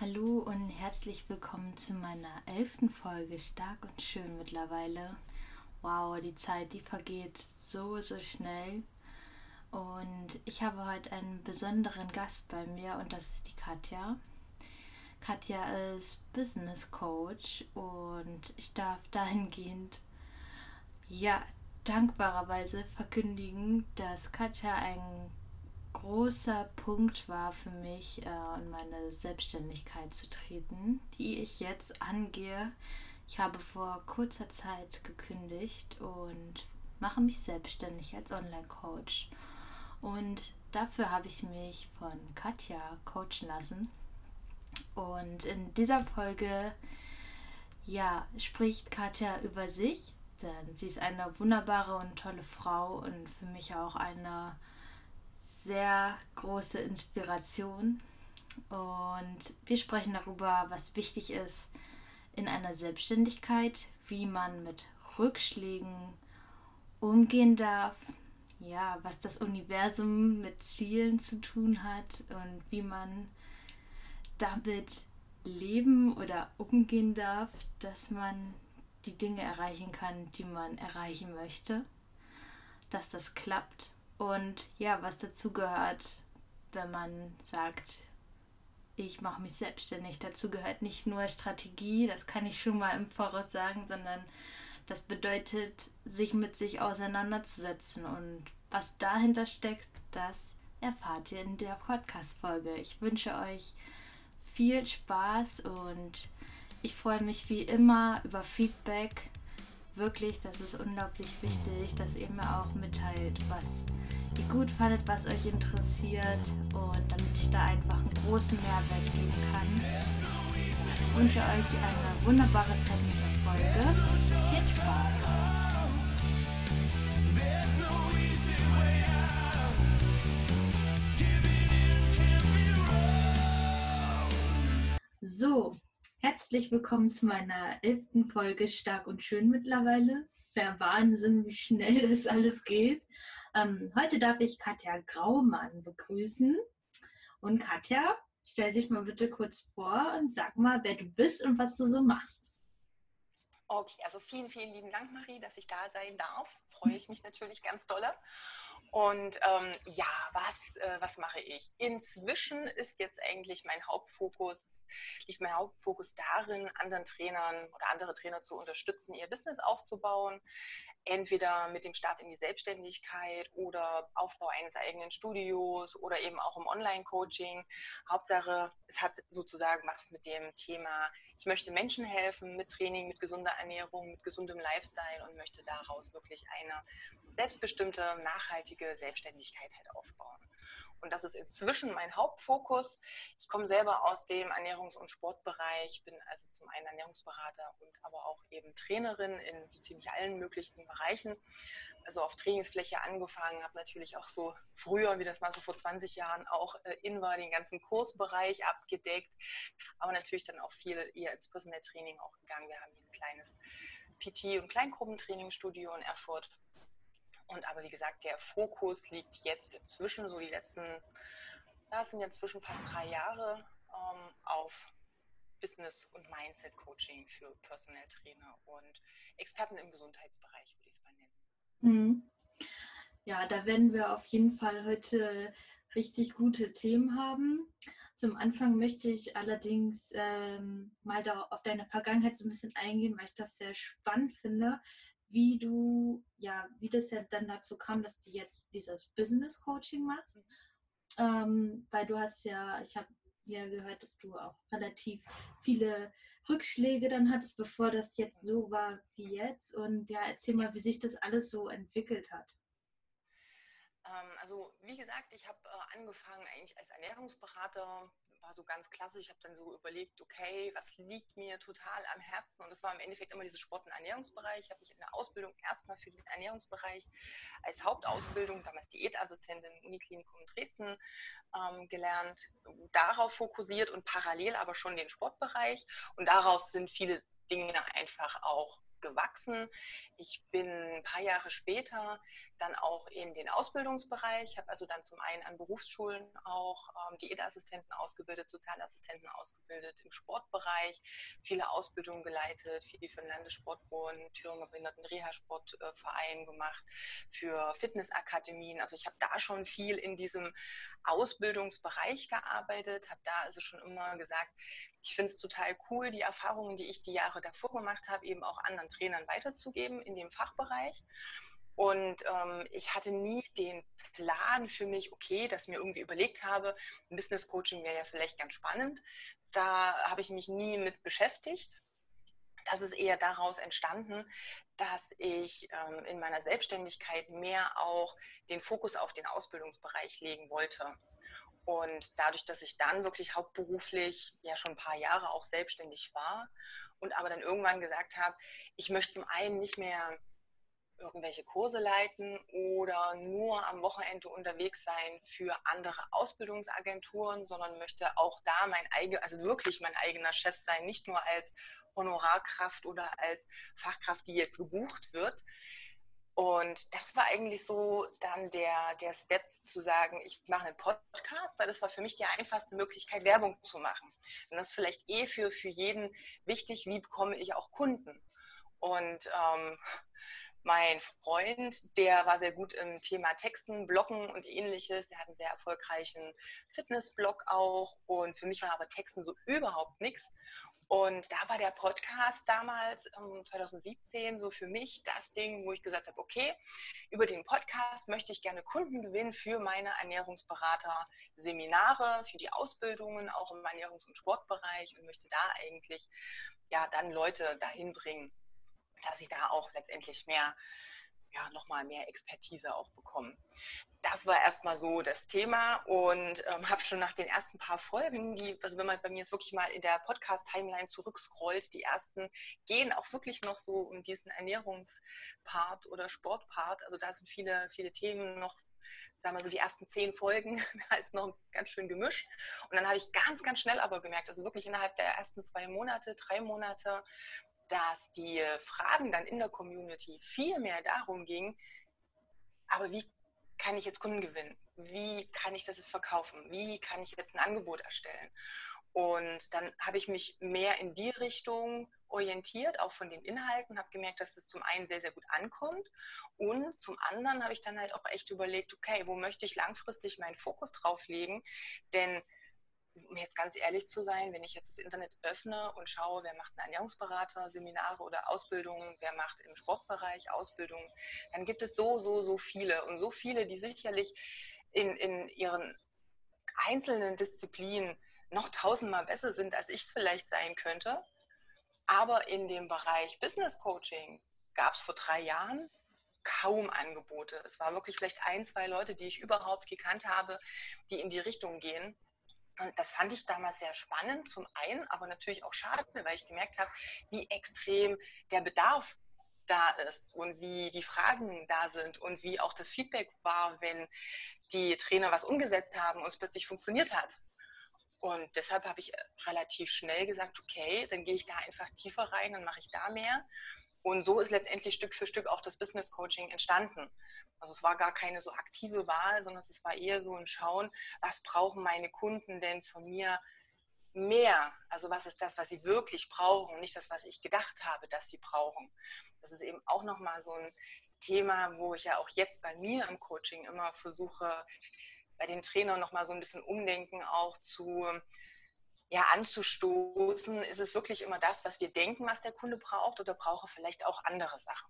Hallo und herzlich willkommen zu meiner elften Folge Stark und Schön mittlerweile. Wow, die Zeit, die vergeht so, so schnell. Und ich habe heute einen besonderen Gast bei mir und das ist die Katja. Katja ist Business Coach und ich darf dahingehend, ja, dankbarerweise verkündigen, dass Katja ein großer Punkt war für mich, äh, in meine Selbstständigkeit zu treten, die ich jetzt angehe. Ich habe vor kurzer Zeit gekündigt und mache mich selbstständig als Online-Coach. Und dafür habe ich mich von Katja coachen lassen. Und in dieser Folge, ja, spricht Katja über sich, denn sie ist eine wunderbare und tolle Frau und für mich auch eine sehr große Inspiration. Und wir sprechen darüber, was wichtig ist in einer Selbstständigkeit, wie man mit Rückschlägen umgehen darf, ja, was das Universum mit Zielen zu tun hat und wie man damit leben oder umgehen darf, dass man die Dinge erreichen kann, die man erreichen möchte, dass das klappt und ja, was dazu gehört, wenn man sagt, ich mache mich selbstständig. Dazu gehört nicht nur Strategie, das kann ich schon mal im Voraus sagen, sondern das bedeutet, sich mit sich auseinanderzusetzen. Und was dahinter steckt, das erfahrt ihr in der Podcast-Folge. Ich wünsche euch viel Spaß und ich freue mich wie immer über Feedback. Wirklich, das ist unglaublich wichtig, dass ihr mir auch mitteilt, was ihr gut fandet, was euch interessiert und damit ich da einfach einen großen Mehrwert geben kann. Ich wünsche euch eine wunderbare Zeit mit der Folge. Viel Spaß! So, herzlich willkommen zu meiner elften Folge Stark und Schön mittlerweile. Der Wahnsinn, wie schnell das alles geht. Ähm, heute darf ich Katja Graumann begrüßen. Und Katja, stell dich mal bitte kurz vor und sag mal, wer du bist und was du so machst. Okay, also vielen, vielen lieben Dank, Marie, dass ich da sein darf. Freue ich mich natürlich ganz dolle. Und ähm, ja, was, äh, was mache ich? Inzwischen ist jetzt eigentlich mein Hauptfokus, liegt mein Hauptfokus darin, anderen Trainern oder andere Trainer zu unterstützen, ihr Business aufzubauen. Entweder mit dem Start in die Selbstständigkeit oder Aufbau eines eigenen Studios oder eben auch im Online-Coaching. Hauptsache, es hat sozusagen was mit dem Thema, ich möchte Menschen helfen mit Training, mit gesunder Ernährung, mit gesundem Lifestyle und möchte daraus wirklich eine selbstbestimmte, nachhaltige Selbstständigkeit halt aufbauen. Und das ist inzwischen mein Hauptfokus. Ich komme selber aus dem Ernährungs- und Sportbereich, bin also zum einen Ernährungsberater und aber auch eben Trainerin in so ziemlich allen möglichen Bereichen. Also auf Trainingsfläche angefangen, habe natürlich auch so früher, wie das mal so vor 20 Jahren auch äh, in war, den ganzen Kursbereich abgedeckt, aber natürlich dann auch viel eher ins Personal Training auch gegangen. Wir haben hier ein kleines PT- und Kleingruppentrainingsstudio in Erfurt und aber wie gesagt, der Fokus liegt jetzt zwischen so die letzten, ja, sind jetzt zwischen fast drei Jahre ähm, auf Business- und Mindset-Coaching für Personal Trainer und Experten im Gesundheitsbereich, würde ich es mal nennen. Mhm. Ja, da werden wir auf jeden Fall heute richtig gute Themen haben. Zum Anfang möchte ich allerdings ähm, mal auf deine Vergangenheit so ein bisschen eingehen, weil ich das sehr spannend finde wie du, ja, wie das ja dann dazu kam, dass du jetzt dieses Business Coaching machst. Ähm, weil du hast ja, ich habe ja gehört, dass du auch relativ viele Rückschläge dann hattest, bevor das jetzt so war wie jetzt. Und ja, erzähl mal, wie sich das alles so entwickelt hat. Ähm, also wie gesagt, ich habe äh, angefangen eigentlich als Ernährungsberater, war so ganz klassisch. Ich habe dann so überlegt, okay, was liegt mir total am Herzen? Und das war im Endeffekt immer dieses Sport- und Ernährungsbereich. Ich habe mich in der Ausbildung erstmal für den Ernährungsbereich als Hauptausbildung, damals Diätassistentin im Uniklinikum Dresden, ähm, gelernt, darauf fokussiert und parallel aber schon den Sportbereich. Und daraus sind viele Dinge einfach auch gewachsen. Ich bin ein paar Jahre später dann auch in den Ausbildungsbereich, habe also dann zum einen an Berufsschulen auch ähm, Diätassistenten ausgebildet, Sozialassistenten ausgebildet, im Sportbereich viele Ausbildungen geleitet, viel für den Landessportbund, Thüringer Behinderten Reha-Sportverein gemacht, für Fitnessakademien. Also ich habe da schon viel in diesem Ausbildungsbereich gearbeitet, habe da also schon immer gesagt, ich finde es total cool, die Erfahrungen, die ich die Jahre davor gemacht habe, eben auch anderen Trainern weiterzugeben in dem Fachbereich. Und ähm, ich hatte nie den Plan für mich, okay, dass mir irgendwie überlegt habe, Business Coaching wäre ja vielleicht ganz spannend. Da habe ich mich nie mit beschäftigt. Das ist eher daraus entstanden, dass ich ähm, in meiner Selbstständigkeit mehr auch den Fokus auf den Ausbildungsbereich legen wollte. Und dadurch, dass ich dann wirklich hauptberuflich ja schon ein paar Jahre auch selbstständig war und aber dann irgendwann gesagt habe, ich möchte zum einen nicht mehr irgendwelche Kurse leiten oder nur am Wochenende unterwegs sein für andere Ausbildungsagenturen, sondern möchte auch da mein eigener, also wirklich mein eigener Chef sein, nicht nur als Honorarkraft oder als Fachkraft, die jetzt gebucht wird, und das war eigentlich so dann der, der Step zu sagen, ich mache einen Podcast, weil das war für mich die einfachste Möglichkeit, Werbung zu machen. Und das ist vielleicht eh für, für jeden wichtig, wie bekomme ich auch Kunden. Und ähm, mein Freund, der war sehr gut im Thema Texten, Bloggen und ähnliches. Er hat einen sehr erfolgreichen Fitnessblog auch. Und für mich war aber Texten so überhaupt nichts. Und da war der Podcast damals, 2017, ähm, so für mich das Ding, wo ich gesagt habe, okay, über den Podcast möchte ich gerne Kunden gewinnen für meine Ernährungsberater-Seminare, für die Ausbildungen, auch im Ernährungs- und Sportbereich und möchte da eigentlich ja dann Leute dahin bringen, dass ich da auch letztendlich mehr ja, nochmal mehr Expertise auch bekommen. Das war erstmal so das Thema und ähm, habe schon nach den ersten paar Folgen, die, also wenn man bei mir jetzt wirklich mal in der Podcast-Timeline zurückscrollt, die ersten gehen auch wirklich noch so um diesen Ernährungspart oder Sportpart. Also da sind viele, viele Themen noch sagen wir so, die ersten zehn Folgen, da ist noch ganz schön Gemisch. Und dann habe ich ganz, ganz schnell aber gemerkt, also wirklich innerhalb der ersten zwei Monate, drei Monate, dass die Fragen dann in der Community viel mehr darum ging, aber wie kann ich jetzt Kunden gewinnen? Wie kann ich das jetzt verkaufen? Wie kann ich jetzt ein Angebot erstellen? Und dann habe ich mich mehr in die Richtung orientiert, auch von den Inhalten, habe gemerkt, dass das zum einen sehr, sehr gut ankommt und zum anderen habe ich dann halt auch echt überlegt, okay, wo möchte ich langfristig meinen Fokus drauf legen? Denn um jetzt ganz ehrlich zu sein, wenn ich jetzt das Internet öffne und schaue, wer macht einen Ernährungsberater, Seminare oder Ausbildungen, wer macht im Sportbereich Ausbildungen, dann gibt es so, so, so viele und so viele, die sicherlich in, in ihren einzelnen Disziplinen noch tausendmal besser sind, als ich es vielleicht sein könnte. Aber in dem Bereich Business Coaching gab es vor drei Jahren kaum Angebote. Es war wirklich vielleicht ein, zwei Leute, die ich überhaupt gekannt habe, die in die Richtung gehen. Und das fand ich damals sehr spannend, zum einen, aber natürlich auch schade, weil ich gemerkt habe, wie extrem der Bedarf da ist und wie die Fragen da sind und wie auch das Feedback war, wenn die Trainer was umgesetzt haben und es plötzlich funktioniert hat. Und deshalb habe ich relativ schnell gesagt, okay, dann gehe ich da einfach tiefer rein, dann mache ich da mehr. Und so ist letztendlich Stück für Stück auch das Business Coaching entstanden. Also es war gar keine so aktive Wahl, sondern es war eher so ein Schauen, was brauchen meine Kunden denn von mir mehr? Also was ist das, was sie wirklich brauchen, nicht das, was ich gedacht habe, dass sie brauchen. Das ist eben auch nochmal so ein Thema, wo ich ja auch jetzt bei mir im Coaching immer versuche, bei den Trainern nochmal so ein bisschen umdenken auch zu ja, anzustoßen, ist es wirklich immer das, was wir denken, was der Kunde braucht oder brauche vielleicht auch andere Sachen.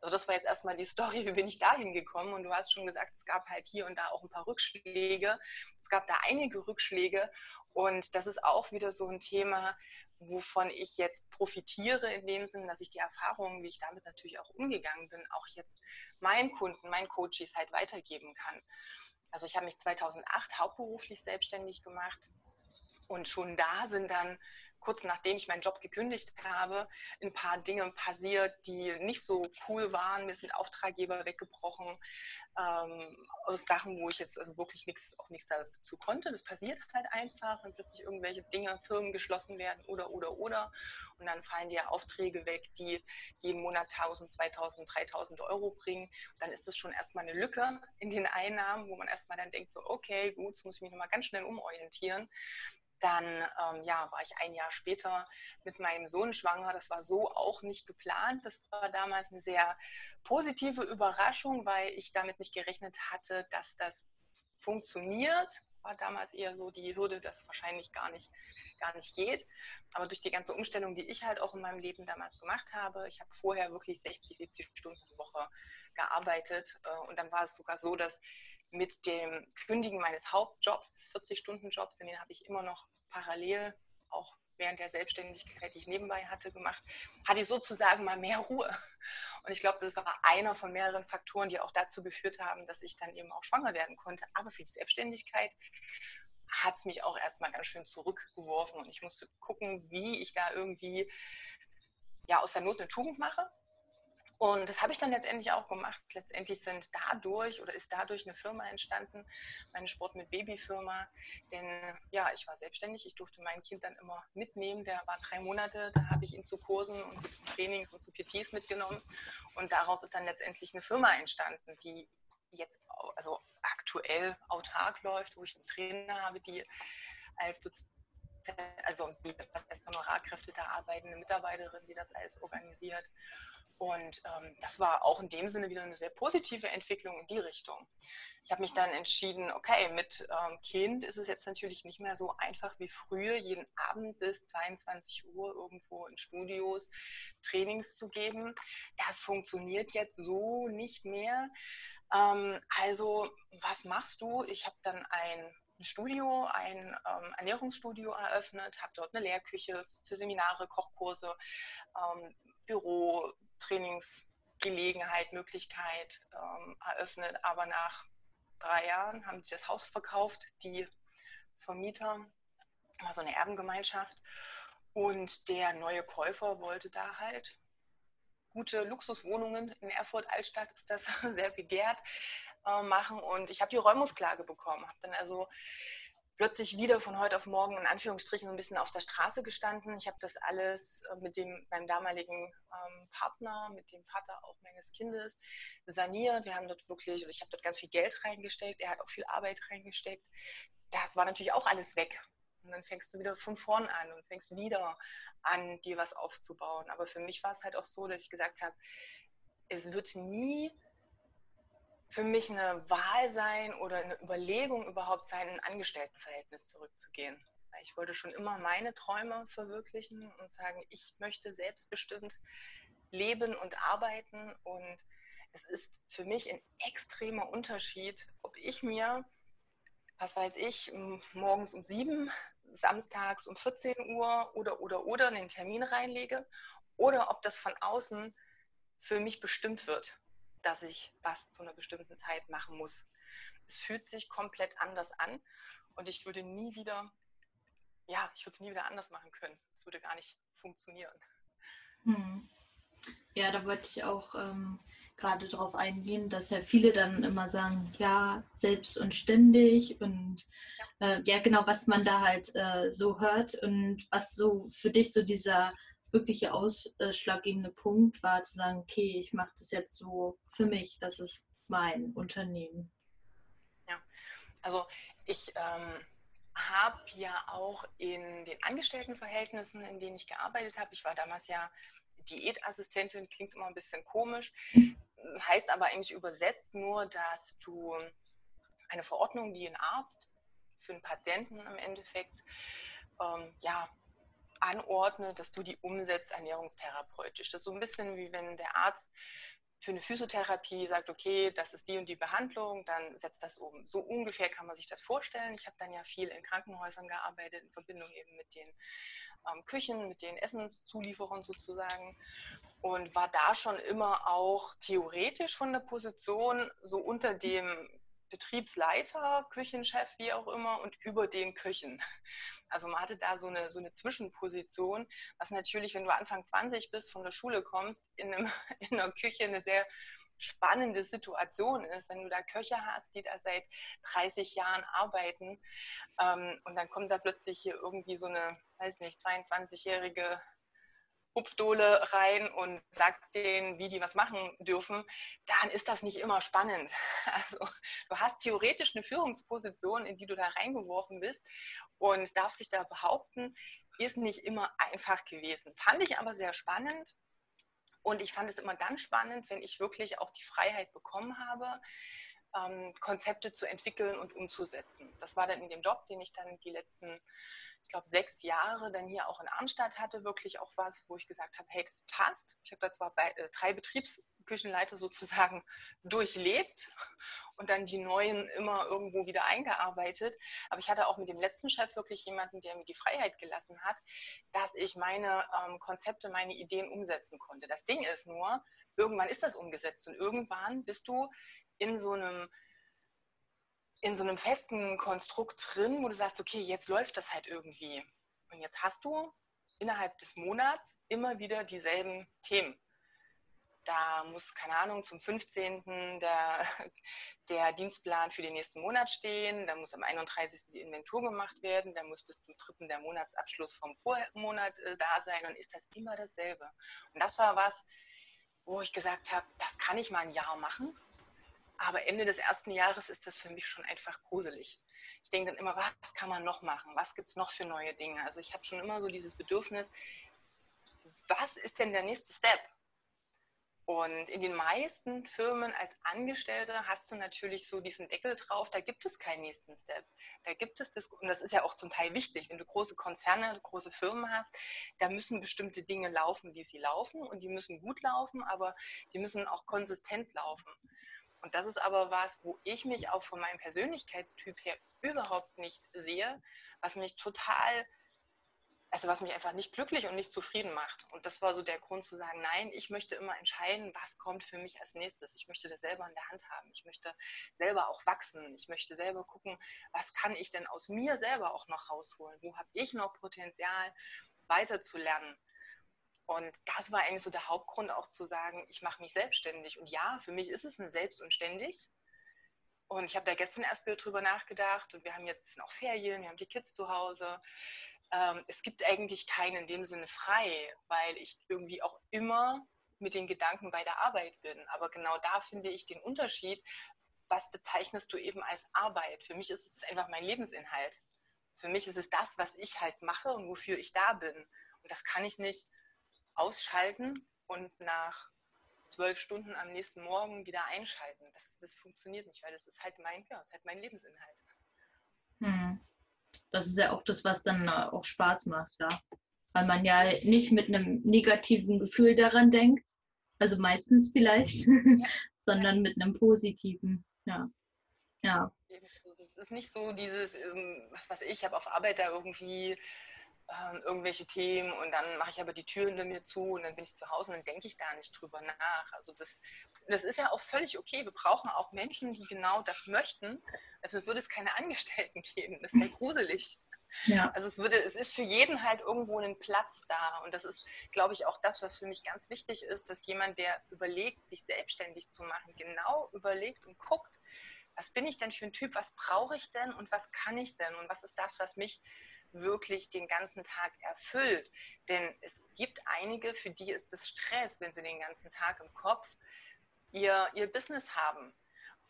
Also das war jetzt erstmal die Story, wie bin ich da hingekommen und du hast schon gesagt, es gab halt hier und da auch ein paar Rückschläge. Es gab da einige Rückschläge und das ist auch wieder so ein Thema, wovon ich jetzt profitiere, in dem Sinne, dass ich die Erfahrungen, wie ich damit natürlich auch umgegangen bin, auch jetzt meinen Kunden, meinen Coaches halt weitergeben kann. Also ich habe mich 2008 hauptberuflich selbstständig gemacht und schon da sind dann kurz nachdem ich meinen Job gekündigt habe, ein paar Dinge passiert, die nicht so cool waren. Mir sind Auftraggeber weggebrochen ähm, aus Sachen, wo ich jetzt also wirklich nichts auch nichts dazu konnte. Das passiert halt einfach, wenn plötzlich irgendwelche Dinge, Firmen geschlossen werden oder oder oder und dann fallen dir Aufträge weg, die jeden Monat 1000, 2000, 3000 Euro bringen. Dann ist das schon erstmal eine Lücke in den Einnahmen, wo man erstmal dann denkt so, okay, gut, jetzt muss ich mich nochmal ganz schnell umorientieren. Dann ähm, ja, war ich ein Jahr später mit meinem Sohn schwanger. Das war so auch nicht geplant. Das war damals eine sehr positive Überraschung, weil ich damit nicht gerechnet hatte, dass das funktioniert. War damals eher so die Hürde, dass wahrscheinlich gar nicht, gar nicht geht. Aber durch die ganze Umstellung, die ich halt auch in meinem Leben damals gemacht habe, ich habe vorher wirklich 60, 70 Stunden die Woche gearbeitet. Äh, und dann war es sogar so, dass mit dem Kündigen meines Hauptjobs, des 40-Stunden-Jobs, den habe ich immer noch parallel, auch während der Selbstständigkeit, die ich nebenbei hatte, gemacht, hatte ich sozusagen mal mehr Ruhe. Und ich glaube, das war einer von mehreren Faktoren, die auch dazu geführt haben, dass ich dann eben auch schwanger werden konnte. Aber für die Selbstständigkeit hat es mich auch erstmal ganz schön zurückgeworfen und ich musste gucken, wie ich da irgendwie ja, aus der Not eine Tugend mache und das habe ich dann letztendlich auch gemacht. Letztendlich sind dadurch oder ist dadurch eine Firma entstanden, meine Sport mit Baby Firma. Denn ja, ich war selbstständig, ich durfte mein Kind dann immer mitnehmen. Der war drei Monate, da habe ich ihn zu Kursen und zu Trainings und zu PTs mitgenommen. Und daraus ist dann letztendlich eine Firma entstanden, die jetzt also aktuell autark läuft, wo ich einen Trainer habe, die als Dozent also als Honorarkräfte da arbeitende Mitarbeiterin, die das alles organisiert. Und ähm, das war auch in dem Sinne wieder eine sehr positive Entwicklung in die Richtung. Ich habe mich dann entschieden, okay, mit ähm, Kind ist es jetzt natürlich nicht mehr so einfach wie früher, jeden Abend bis 22 Uhr irgendwo in Studios Trainings zu geben. Das funktioniert jetzt so nicht mehr. Ähm, also, was machst du? Ich habe dann ein Studio, ein ähm, Ernährungsstudio eröffnet, habe dort eine Lehrküche für Seminare, Kochkurse, ähm, Büro, Trainingsgelegenheit, Möglichkeit ähm, eröffnet. Aber nach drei Jahren haben sie das Haus verkauft, die Vermieter, war so eine Erbengemeinschaft. Und der neue Käufer wollte da halt gute Luxuswohnungen in Erfurt Altstadt ist das sehr begehrt äh, machen und ich habe die Räumungsklage bekommen, habe dann also plötzlich wieder von heute auf morgen in Anführungsstrichen so ein bisschen auf der Straße gestanden. Ich habe das alles äh, mit dem meinem damaligen ähm, Partner, mit dem Vater auch meines Kindes saniert. Wir haben dort wirklich, ich habe dort ganz viel Geld reingesteckt, er hat auch viel Arbeit reingesteckt. Das war natürlich auch alles weg. Und dann fängst du wieder von vorn an und fängst wieder an, dir was aufzubauen. Aber für mich war es halt auch so, dass ich gesagt habe, es wird nie für mich eine Wahl sein oder eine Überlegung überhaupt sein, in ein Angestelltenverhältnis zurückzugehen. Ich wollte schon immer meine Träume verwirklichen und sagen, ich möchte selbstbestimmt leben und arbeiten. Und es ist für mich ein extremer Unterschied, ob ich mir, was weiß ich, morgens um sieben, samstags um 14 Uhr oder oder oder einen Termin reinlege oder ob das von außen für mich bestimmt wird dass ich was zu einer bestimmten Zeit machen muss. Es fühlt sich komplett anders an und ich würde nie wieder, ja, ich würde es nie wieder anders machen können. Es würde gar nicht funktionieren. Hm. Ja, da wollte ich auch ähm, gerade darauf eingehen, dass ja viele dann immer sagen, ja, selbst und ständig und ja, äh, ja genau, was man da halt äh, so hört und was so für dich so dieser wirkliche ausschlaggebende Punkt war, zu sagen, okay, ich mache das jetzt so für mich, das ist mein Unternehmen. Ja, also ich ähm, habe ja auch in den Angestelltenverhältnissen, in denen ich gearbeitet habe, ich war damals ja Diätassistentin, klingt immer ein bisschen komisch, heißt aber eigentlich übersetzt nur, dass du eine Verordnung wie ein Arzt für einen Patienten im Endeffekt ähm, ja, anordne, dass du die umsetzt ernährungstherapeutisch. Das ist so ein bisschen wie wenn der Arzt für eine Physiotherapie sagt, okay, das ist die und die Behandlung, dann setzt das um. So ungefähr kann man sich das vorstellen. Ich habe dann ja viel in Krankenhäusern gearbeitet, in Verbindung eben mit den ähm, Küchen, mit den Essenszulieferern sozusagen und war da schon immer auch theoretisch von der Position so unter dem Betriebsleiter, Küchenchef, wie auch immer, und über den Köchen. Also man hatte da so eine, so eine Zwischenposition, was natürlich, wenn du Anfang 20 bist, von der Schule kommst, in, einem, in einer Küche eine sehr spannende Situation ist, wenn du da Köche hast, die da seit 30 Jahren arbeiten ähm, und dann kommt da plötzlich hier irgendwie so eine, weiß nicht, 22-jährige Hupfdohle rein und sagt denen, wie die was machen dürfen, dann ist das nicht immer spannend. Also du hast theoretisch eine Führungsposition, in die du da reingeworfen bist und darfst dich da behaupten, ist nicht immer einfach gewesen. Fand ich aber sehr spannend und ich fand es immer dann spannend, wenn ich wirklich auch die Freiheit bekommen habe, ähm, Konzepte zu entwickeln und umzusetzen. Das war dann in dem Job, den ich dann die letzten, ich glaube, sechs Jahre dann hier auch in Arnstadt hatte, wirklich auch was, wo ich gesagt habe, hey, das passt. Ich habe da zwar bei, äh, drei Betriebsküchenleiter sozusagen durchlebt und dann die neuen immer irgendwo wieder eingearbeitet. Aber ich hatte auch mit dem letzten Chef wirklich jemanden, der mir die Freiheit gelassen hat, dass ich meine ähm, Konzepte, meine Ideen umsetzen konnte. Das Ding ist nur, irgendwann ist das umgesetzt und irgendwann bist du in so einem in so einem festen Konstrukt drin, wo du sagst, okay, jetzt läuft das halt irgendwie. Und jetzt hast du innerhalb des Monats immer wieder dieselben Themen. Da muss, keine Ahnung, zum 15. Der, der Dienstplan für den nächsten Monat stehen, da muss am 31. die Inventur gemacht werden, da muss bis zum 3. der Monatsabschluss vom Vormonat äh, da sein und ist das immer dasselbe. Und das war was, wo ich gesagt habe, das kann ich mal ein Jahr machen aber Ende des ersten Jahres ist das für mich schon einfach gruselig. Ich denke dann immer, was kann man noch machen? Was gibt es noch für neue Dinge? Also ich habe schon immer so dieses Bedürfnis, was ist denn der nächste Step? Und in den meisten Firmen als Angestellte hast du natürlich so diesen Deckel drauf, da gibt es keinen nächsten Step. Da gibt es das, und das ist ja auch zum Teil wichtig, wenn du große Konzerne, große Firmen hast, da müssen bestimmte Dinge laufen, wie sie laufen und die müssen gut laufen, aber die müssen auch konsistent laufen. Und das ist aber was, wo ich mich auch von meinem Persönlichkeitstyp her überhaupt nicht sehe, was mich total, also was mich einfach nicht glücklich und nicht zufrieden macht. Und das war so der Grund zu sagen, nein, ich möchte immer entscheiden, was kommt für mich als nächstes. Ich möchte das selber in der Hand haben. Ich möchte selber auch wachsen. Ich möchte selber gucken, was kann ich denn aus mir selber auch noch rausholen? Wo habe ich noch Potenzial, weiterzulernen? Und das war eigentlich so der Hauptgrund auch zu sagen, ich mache mich selbstständig. Und ja, für mich ist es ein Selbst und ständig. Und ich habe da gestern erst wieder drüber nachgedacht und wir haben jetzt noch Ferien, wir haben die Kids zu Hause. Ähm, es gibt eigentlich keinen in dem Sinne frei, weil ich irgendwie auch immer mit den Gedanken bei der Arbeit bin. Aber genau da finde ich den Unterschied. Was bezeichnest du eben als Arbeit? Für mich ist es einfach mein Lebensinhalt. Für mich ist es das, was ich halt mache und wofür ich da bin. Und das kann ich nicht ausschalten und nach zwölf Stunden am nächsten Morgen wieder einschalten. Das, das funktioniert nicht, weil das ist halt mein, ja, ist halt mein Lebensinhalt. Hm. Das ist ja auch das, was dann äh, auch Spaß macht, ja. Weil man ja nicht mit einem negativen Gefühl daran denkt, also meistens vielleicht, ja. sondern mit einem positiven, ja. Ja. Also es ist nicht so dieses, ähm, was weiß ich, ich habe auf Arbeit da irgendwie ähm, irgendwelche Themen und dann mache ich aber die Tür hinter mir zu und dann bin ich zu Hause und dann denke ich da nicht drüber nach. Also das, das ist ja auch völlig okay. Wir brauchen auch Menschen, die genau das möchten. Also es würde es keine Angestellten geben. Das wäre gruselig. Ja. Also es würde, es ist für jeden halt irgendwo ein Platz da. Und das ist, glaube ich, auch das, was für mich ganz wichtig ist, dass jemand, der überlegt, sich selbstständig zu machen, genau überlegt und guckt, was bin ich denn für ein Typ, was brauche ich denn und was kann ich denn und was ist das, was mich wirklich den ganzen Tag erfüllt. Denn es gibt einige, für die ist es Stress, wenn sie den ganzen Tag im Kopf ihr, ihr Business haben.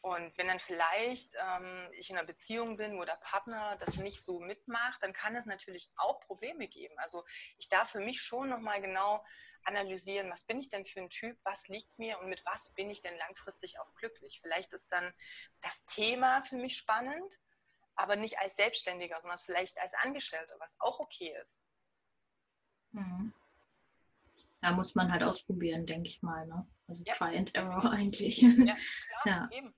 Und wenn dann vielleicht ähm, ich in einer Beziehung bin, wo der Partner das nicht so mitmacht, dann kann es natürlich auch Probleme geben. Also ich darf für mich schon nochmal genau analysieren, was bin ich denn für ein Typ, was liegt mir und mit was bin ich denn langfristig auch glücklich. Vielleicht ist dann das Thema für mich spannend, aber nicht als Selbstständiger, sondern vielleicht als Angestellter, was auch okay ist. Mhm. Da muss man halt ausprobieren, denke ich mal. Ne? Also ja, Try and Error eigentlich. Ja, klar, ja. eben.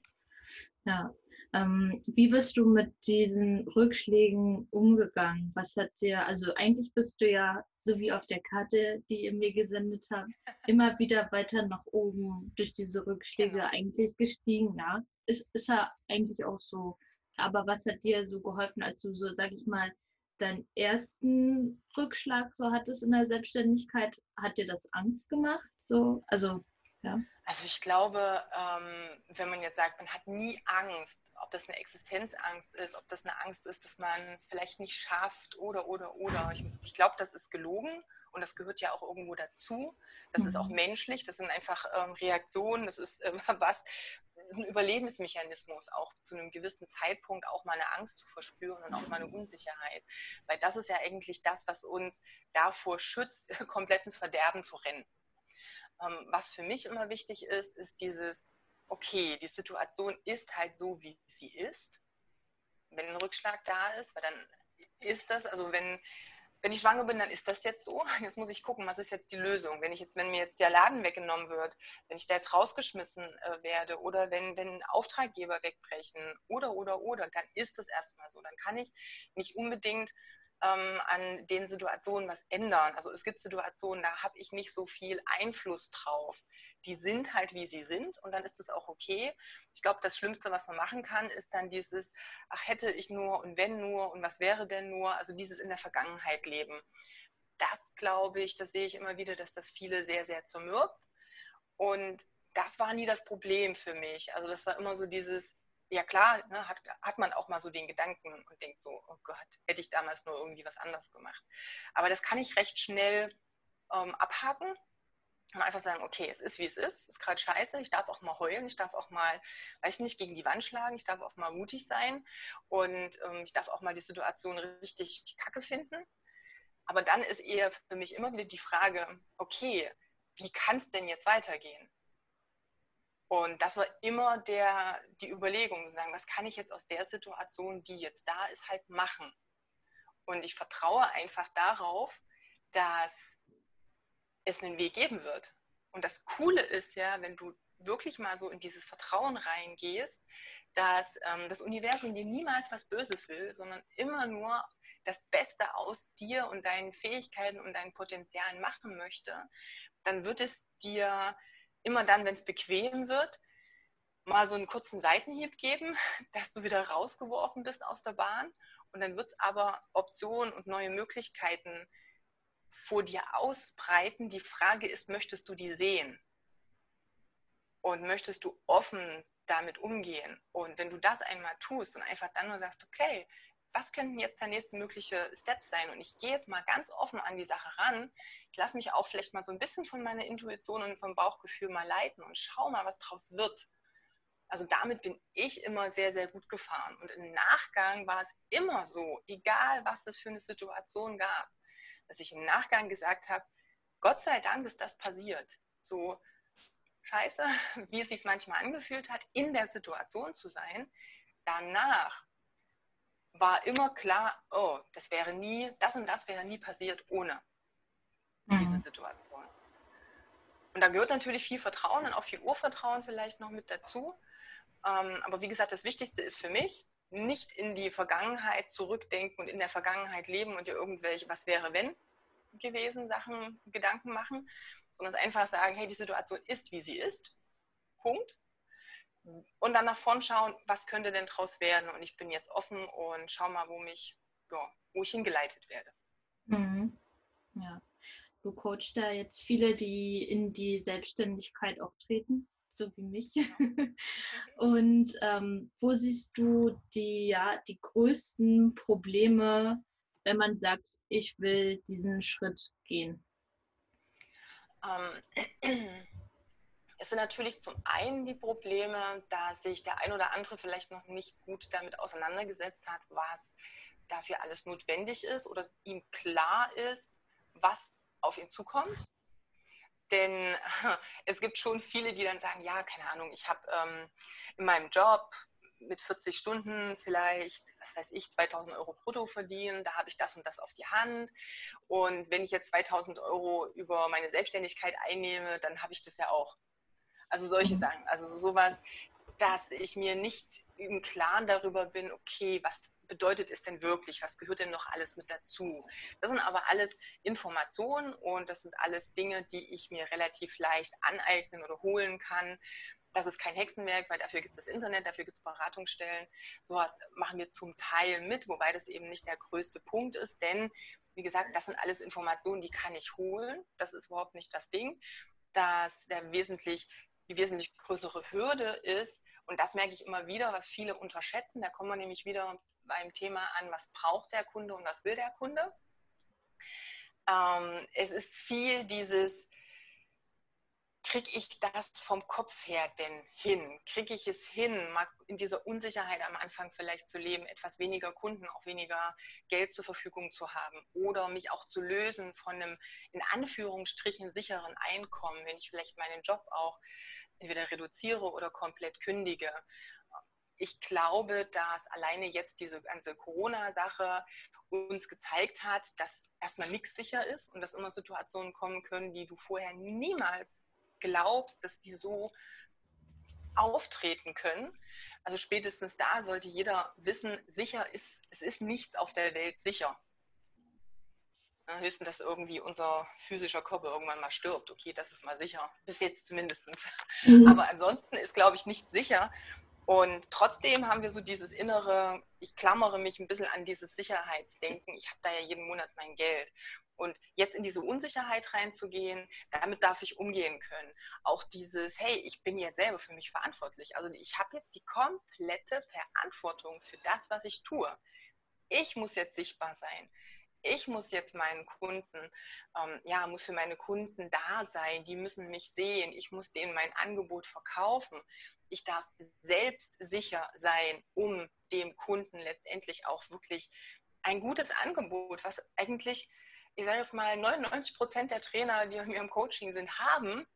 Ja. Ähm, wie bist du mit diesen Rückschlägen umgegangen? Was hat dir, also eigentlich bist du ja, so wie auf der Karte, die ihr mir gesendet habt, immer wieder weiter nach oben durch diese Rückschläge genau. eigentlich gestiegen, ja? ist, ist ja eigentlich auch so. Aber was hat dir so geholfen, als du so, sag ich mal, deinen ersten Rückschlag so hattest in der Selbstständigkeit? Hat dir das Angst gemacht? So, also ja. Also ich glaube, ähm, wenn man jetzt sagt, man hat nie Angst, ob das eine Existenzangst ist, ob das eine Angst ist, dass man es vielleicht nicht schafft oder, oder, oder. Ich, ich glaube, das ist gelogen und das gehört ja auch irgendwo dazu. Das mhm. ist auch mhm. menschlich, das sind einfach ähm, Reaktionen, das ist äh, was, das ist ein Überlebensmechanismus, auch zu einem gewissen Zeitpunkt auch mal eine Angst zu verspüren und auch mal eine Unsicherheit. Weil das ist ja eigentlich das, was uns davor schützt, komplett ins Verderben zu rennen. Ähm, was für mich immer wichtig ist, ist dieses, okay, die Situation ist halt so, wie sie ist. Wenn ein Rückschlag da ist, weil dann ist das, also wenn, wenn ich schwanger bin, dann ist das jetzt so. Jetzt muss ich gucken, was ist jetzt die Lösung. Wenn ich jetzt, wenn mir jetzt der Laden weggenommen wird, wenn ich da jetzt rausgeschmissen äh, werde oder wenn, wenn Auftraggeber wegbrechen oder, oder, oder, dann ist das erstmal so. Dann kann ich nicht unbedingt ähm, an den Situationen was ändern. Also es gibt Situationen, da habe ich nicht so viel Einfluss drauf. Die sind halt, wie sie sind und dann ist es auch okay. Ich glaube, das Schlimmste, was man machen kann, ist dann dieses, ach hätte ich nur und wenn nur und was wäre denn nur, also dieses in der Vergangenheit leben. Das glaube ich, das sehe ich immer wieder, dass das viele sehr, sehr zermürbt. Und das war nie das Problem für mich. Also das war immer so dieses, ja klar, ne, hat, hat man auch mal so den Gedanken und denkt so, oh Gott, hätte ich damals nur irgendwie was anderes gemacht. Aber das kann ich recht schnell ähm, abhaken und einfach sagen, okay, es ist wie es ist, es ist gerade scheiße, ich darf auch mal heulen, ich darf auch mal, weiß ich nicht, gegen die Wand schlagen, ich darf auch mal mutig sein und ähm, ich darf auch mal die Situation richtig kacke finden. Aber dann ist eher für mich immer wieder die Frage, okay, wie kann es denn jetzt weitergehen? Und das war immer der, die Überlegung, zu sagen, was kann ich jetzt aus der Situation, die jetzt da ist, halt machen? Und ich vertraue einfach darauf, dass es einen Weg geben wird. Und das Coole ist ja, wenn du wirklich mal so in dieses Vertrauen reingehst, dass ähm, das Universum dir niemals was Böses will, sondern immer nur das Beste aus dir und deinen Fähigkeiten und deinen Potenzialen machen möchte, dann wird es dir immer dann, wenn es bequem wird, mal so einen kurzen Seitenhieb geben, dass du wieder rausgeworfen bist aus der Bahn. Und dann wird es aber Optionen und neue Möglichkeiten vor dir ausbreiten. Die Frage ist, möchtest du die sehen? Und möchtest du offen damit umgehen? Und wenn du das einmal tust und einfach dann nur sagst, okay, was könnten jetzt der nächste mögliche Steps sein? Und ich gehe jetzt mal ganz offen an die Sache ran. Ich lasse mich auch vielleicht mal so ein bisschen von meiner Intuition und vom Bauchgefühl mal leiten und schau mal, was draus wird. Also damit bin ich immer sehr, sehr gut gefahren. Und im Nachgang war es immer so, egal was es für eine Situation gab, dass ich im Nachgang gesagt habe, Gott sei Dank ist das passiert. So scheiße, wie es sich manchmal angefühlt hat, in der Situation zu sein. Danach war immer klar, oh, das wäre nie, das und das wäre nie passiert ohne mhm. diese Situation. Und da gehört natürlich viel Vertrauen und auch viel Urvertrauen vielleicht noch mit dazu. Ähm, aber wie gesagt, das Wichtigste ist für mich, nicht in die Vergangenheit zurückdenken und in der Vergangenheit leben und dir irgendwelche, was wäre wenn gewesen, Sachen, Gedanken machen, sondern einfach sagen, hey, die Situation ist, wie sie ist. Punkt und dann nach vorn schauen, was könnte denn daraus werden. Und ich bin jetzt offen und schau mal, wo mich, ja, wo ich hingeleitet werde. Mhm. Ja. Du coachst da jetzt viele, die in die Selbstständigkeit auftreten, so wie mich. Und ähm, wo siehst du die, ja, die größten Probleme, wenn man sagt, ich will diesen Schritt gehen? Ähm, Es sind natürlich zum einen die Probleme, da sich der ein oder andere vielleicht noch nicht gut damit auseinandergesetzt hat, was dafür alles notwendig ist oder ihm klar ist, was auf ihn zukommt. Denn es gibt schon viele, die dann sagen, ja, keine Ahnung, ich habe ähm, in meinem Job mit 40 Stunden vielleicht, was weiß ich, 2000 Euro brutto verdienen, da habe ich das und das auf die Hand. Und wenn ich jetzt 2000 Euro über meine Selbstständigkeit einnehme, dann habe ich das ja auch. Also solche mhm. Sachen. Also sowas, dass ich mir nicht im Klaren darüber bin, okay, was bedeutet es denn wirklich? Was gehört denn noch alles mit dazu? Das sind aber alles Informationen und das sind alles Dinge, die ich mir relativ leicht aneignen oder holen kann. das ist kein Hexenwerk, weil dafür gibt es Internet, dafür gibt es Beratungsstellen. Sowas machen wir zum Teil mit, wobei das eben nicht der größte Punkt ist, denn wie gesagt, das sind alles Informationen, die kann ich holen. Das ist überhaupt nicht das Ding. Dass der wesentlich, die wesentlich größere Hürde ist, und das merke ich immer wieder, was viele unterschätzen, da kommen wir nämlich wieder beim Thema an, was braucht der Kunde und was will der Kunde. Ähm, es ist viel dieses, kriege ich das vom Kopf her denn hin? Kriege ich es hin, mal in dieser Unsicherheit am Anfang vielleicht zu leben, etwas weniger Kunden, auch weniger Geld zur Verfügung zu haben oder mich auch zu lösen von einem in Anführungsstrichen sicheren Einkommen, wenn ich vielleicht meinen Job auch entweder reduziere oder komplett kündige. Ich glaube, dass alleine jetzt diese ganze Corona-Sache uns gezeigt hat, dass erstmal nichts sicher ist und dass immer Situationen kommen können, die du vorher niemals glaubst, dass die so auftreten können. Also spätestens da sollte jeder wissen, sicher ist, es ist nichts auf der Welt sicher. Ja, höchstens, dass irgendwie unser physischer Körper irgendwann mal stirbt. Okay, das ist mal sicher. Bis jetzt zumindest. Mhm. Aber ansonsten ist, glaube ich, nicht sicher. Und trotzdem haben wir so dieses innere, ich klammere mich ein bisschen an dieses Sicherheitsdenken. Ich habe da ja jeden Monat mein Geld. Und jetzt in diese Unsicherheit reinzugehen, damit darf ich umgehen können. Auch dieses, hey, ich bin jetzt selber für mich verantwortlich. Also ich habe jetzt die komplette Verantwortung für das, was ich tue. Ich muss jetzt sichtbar sein ich muss jetzt meinen Kunden, ähm, ja, muss für meine Kunden da sein, die müssen mich sehen, ich muss denen mein Angebot verkaufen. Ich darf selbst sicher sein, um dem Kunden letztendlich auch wirklich ein gutes Angebot, was eigentlich, ich sage es mal, 99 Prozent der Trainer, die bei mir im Coaching sind, haben,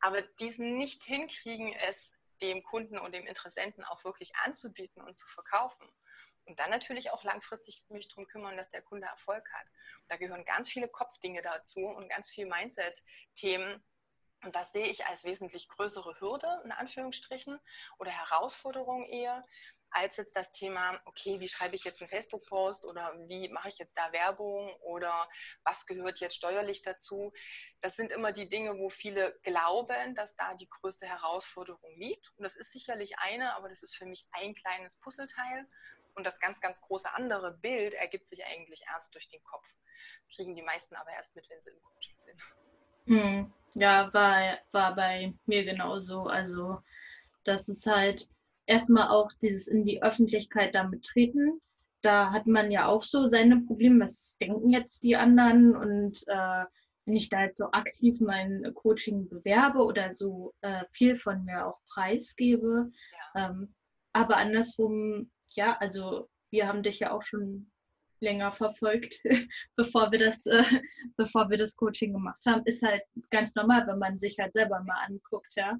aber diesen nicht hinkriegen, es dem Kunden und dem Interessenten auch wirklich anzubieten und zu verkaufen. Und dann natürlich auch langfristig mich darum kümmern, dass der Kunde Erfolg hat. Da gehören ganz viele Kopfdinge dazu und ganz viele Mindset-Themen. Und das sehe ich als wesentlich größere Hürde, in Anführungsstrichen, oder Herausforderung eher, als jetzt das Thema, okay, wie schreibe ich jetzt einen Facebook-Post oder wie mache ich jetzt da Werbung oder was gehört jetzt steuerlich dazu. Das sind immer die Dinge, wo viele glauben, dass da die größte Herausforderung liegt. Und das ist sicherlich eine, aber das ist für mich ein kleines Puzzleteil. Und das ganz, ganz große andere Bild ergibt sich eigentlich erst durch den Kopf. Kriegen die meisten aber erst mit, wenn sie im Coaching sind. Hm. Ja, war, war bei mir genauso. Also, das ist halt erstmal auch dieses in die Öffentlichkeit damit treten. Da hat man ja auch so seine Probleme. Was denken jetzt die anderen? Und äh, wenn ich da jetzt so aktiv mein Coaching bewerbe oder so äh, viel von mir auch preisgebe. Ja. Ähm, aber andersrum ja, also wir haben dich ja auch schon länger verfolgt, bevor wir das, äh, bevor wir das Coaching gemacht haben. Ist halt ganz normal, wenn man sich halt selber mal anguckt, ja.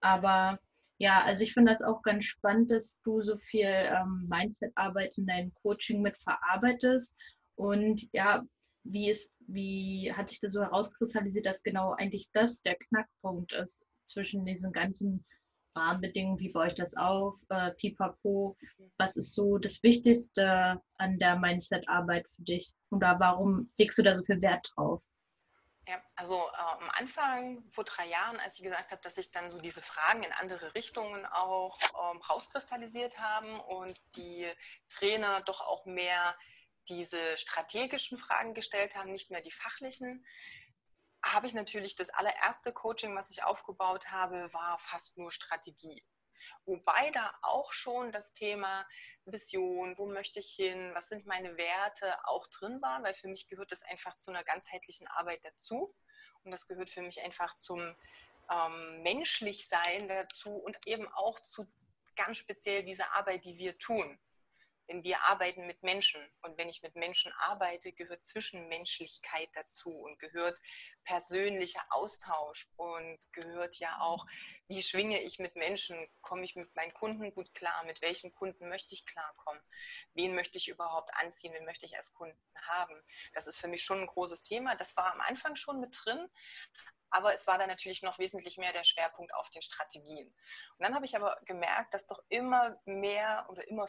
Aber ja, also ich finde das auch ganz spannend, dass du so viel ähm, Mindset-Arbeit in deinem Coaching mit verarbeitest. Und ja, wie ist, wie hat sich das so herauskristallisiert, dass genau eigentlich das der Knackpunkt ist zwischen diesen ganzen Rahmenbedingungen, wie baue ich das auf, äh, pipapo, was ist so das Wichtigste an der Mindset-Arbeit für dich oder warum legst du da so viel Wert drauf? Ja, also äh, am Anfang, vor drei Jahren, als ich gesagt habe, dass sich dann so diese Fragen in andere Richtungen auch ähm, rauskristallisiert haben und die Trainer doch auch mehr diese strategischen Fragen gestellt haben, nicht mehr die fachlichen, habe ich natürlich das allererste Coaching, was ich aufgebaut habe, war fast nur Strategie. Wobei da auch schon das Thema Vision, wo möchte ich hin, was sind meine Werte auch drin war, weil für mich gehört das einfach zu einer ganzheitlichen Arbeit dazu. Und das gehört für mich einfach zum ähm, Menschlichsein dazu und eben auch zu ganz speziell dieser Arbeit, die wir tun. Denn wir arbeiten mit Menschen. Und wenn ich mit Menschen arbeite, gehört Zwischenmenschlichkeit dazu und gehört persönlicher Austausch und gehört ja auch, wie schwinge ich mit Menschen? Komme ich mit meinen Kunden gut klar? Mit welchen Kunden möchte ich klarkommen? Wen möchte ich überhaupt anziehen? Wen möchte ich als Kunden haben? Das ist für mich schon ein großes Thema. Das war am Anfang schon mit drin. Aber es war dann natürlich noch wesentlich mehr der Schwerpunkt auf den Strategien. Und dann habe ich aber gemerkt, dass doch immer mehr oder immer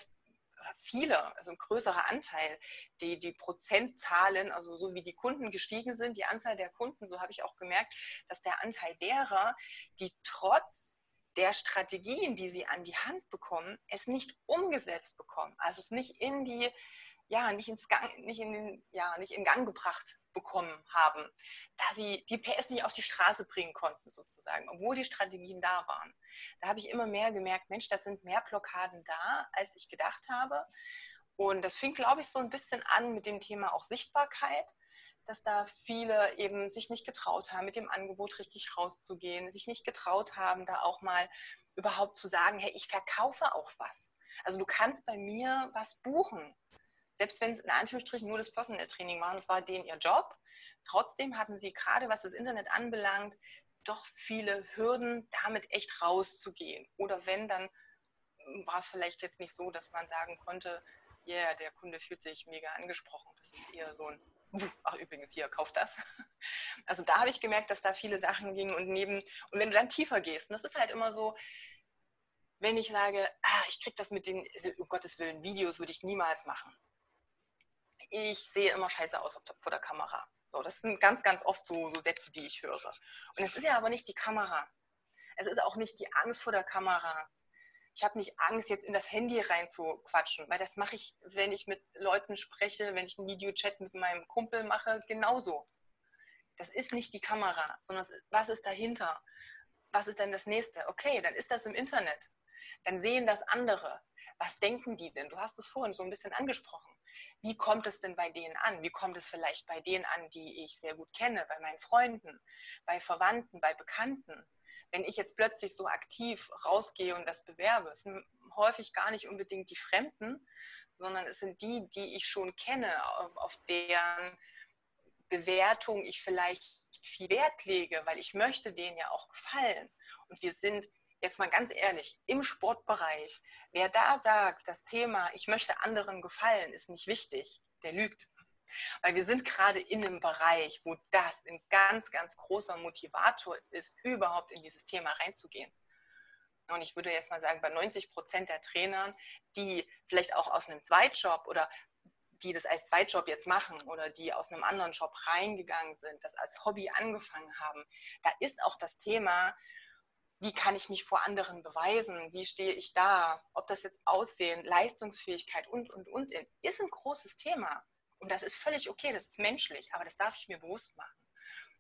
viele, also ein größerer Anteil, die, die Prozentzahlen, also so wie die Kunden gestiegen sind, die Anzahl der Kunden, so habe ich auch gemerkt, dass der Anteil derer, die trotz der Strategien, die sie an die Hand bekommen, es nicht umgesetzt bekommen. Also es nicht in die, ja, nicht ins Gang, nicht in ja, nicht in Gang gebracht bekommen haben, da sie die PS nicht auf die Straße bringen konnten, sozusagen, obwohl die Strategien da waren. Da habe ich immer mehr gemerkt, Mensch, da sind mehr Blockaden da, als ich gedacht habe. Und das fing, glaube ich, so ein bisschen an mit dem Thema auch Sichtbarkeit dass da viele eben sich nicht getraut haben, mit dem Angebot richtig rauszugehen, sich nicht getraut haben, da auch mal überhaupt zu sagen, hey, ich verkaufe auch was. Also du kannst bei mir was buchen. Selbst wenn es in Anführungsstrichen nur das Personal Training war, das war denen ihr Job. Trotzdem hatten sie gerade, was das Internet anbelangt, doch viele Hürden, damit echt rauszugehen. Oder wenn, dann war es vielleicht jetzt nicht so, dass man sagen konnte, ja, yeah, der Kunde fühlt sich mega angesprochen. Das ist eher so ein ach übrigens hier, kauf das. Also da habe ich gemerkt, dass da viele Sachen gingen und neben, und wenn du dann tiefer gehst, und das ist halt immer so, wenn ich sage, ah, ich kriege das mit den, also, um Gottes Willen, Videos würde ich niemals machen. Ich sehe immer scheiße aus vor der Kamera. So, das sind ganz, ganz oft so, so Sätze, die ich höre. Und es ist ja aber nicht die Kamera. Es ist auch nicht die Angst vor der Kamera ich habe nicht Angst, jetzt in das Handy reinzuquatschen, weil das mache ich, wenn ich mit Leuten spreche, wenn ich einen Videochat mit meinem Kumpel mache, genauso. Das ist nicht die Kamera, sondern was ist dahinter? Was ist denn das nächste? Okay, dann ist das im Internet. Dann sehen das andere. Was denken die denn? Du hast es vorhin so ein bisschen angesprochen. Wie kommt es denn bei denen an? Wie kommt es vielleicht bei denen an, die ich sehr gut kenne, bei meinen Freunden, bei Verwandten, bei Bekannten? wenn ich jetzt plötzlich so aktiv rausgehe und das bewerbe, sind häufig gar nicht unbedingt die Fremden, sondern es sind die, die ich schon kenne, auf deren Bewertung ich vielleicht viel Wert lege, weil ich möchte denen ja auch gefallen. Und wir sind jetzt mal ganz ehrlich, im Sportbereich, wer da sagt, das Thema, ich möchte anderen gefallen, ist nicht wichtig, der lügt. Weil wir sind gerade in einem Bereich, wo das ein ganz, ganz großer Motivator ist, überhaupt in dieses Thema reinzugehen. Und ich würde jetzt mal sagen, bei 90 Prozent der Trainern, die vielleicht auch aus einem Zweitjob oder die das als Zweitjob jetzt machen oder die aus einem anderen Job reingegangen sind, das als Hobby angefangen haben, da ist auch das Thema, wie kann ich mich vor anderen beweisen? Wie stehe ich da? Ob das jetzt Aussehen, Leistungsfähigkeit und, und, und, ist ein großes Thema. Und das ist völlig okay, das ist menschlich, aber das darf ich mir bewusst machen.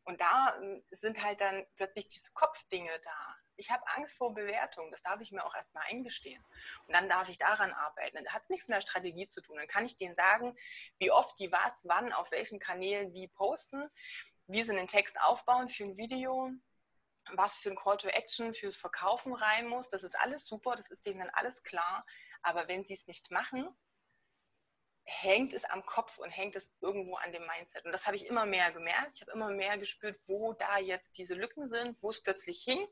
Und da ähm, sind halt dann plötzlich diese Kopfdinge da. Ich habe Angst vor Bewertung, das darf ich mir auch erstmal eingestehen. Und dann darf ich daran arbeiten. Das hat nichts mit der Strategie zu tun. Dann kann ich denen sagen, wie oft die was, wann, auf welchen Kanälen wie posten, wie sie einen Text aufbauen für ein Video, was für ein Call to Action fürs Verkaufen rein muss. Das ist alles super, das ist denen alles klar. Aber wenn sie es nicht machen, hängt es am Kopf und hängt es irgendwo an dem Mindset. Und das habe ich immer mehr gemerkt. Ich habe immer mehr gespürt, wo da jetzt diese Lücken sind, wo es plötzlich hing,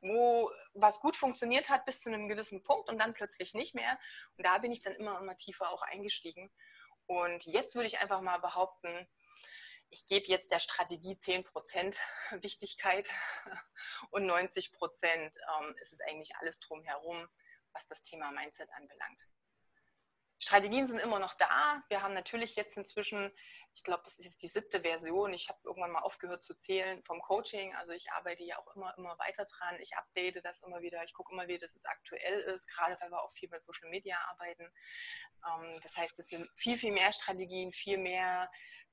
wo was gut funktioniert hat bis zu einem gewissen Punkt und dann plötzlich nicht mehr. Und da bin ich dann immer, immer tiefer auch eingestiegen. Und jetzt würde ich einfach mal behaupten, ich gebe jetzt der Strategie 10% Wichtigkeit und 90% ähm, ist es eigentlich alles drumherum, was das Thema Mindset anbelangt. Strategien sind immer noch da. Wir haben natürlich jetzt inzwischen, ich glaube, das ist jetzt die siebte Version. Ich habe irgendwann mal aufgehört zu zählen vom Coaching. Also ich arbeite ja auch immer, immer weiter dran. Ich update das immer wieder. Ich gucke immer wieder, dass es aktuell ist, gerade weil wir auch viel mit Social Media arbeiten. Ähm, das heißt, es sind viel, viel mehr Strategien, viel mehr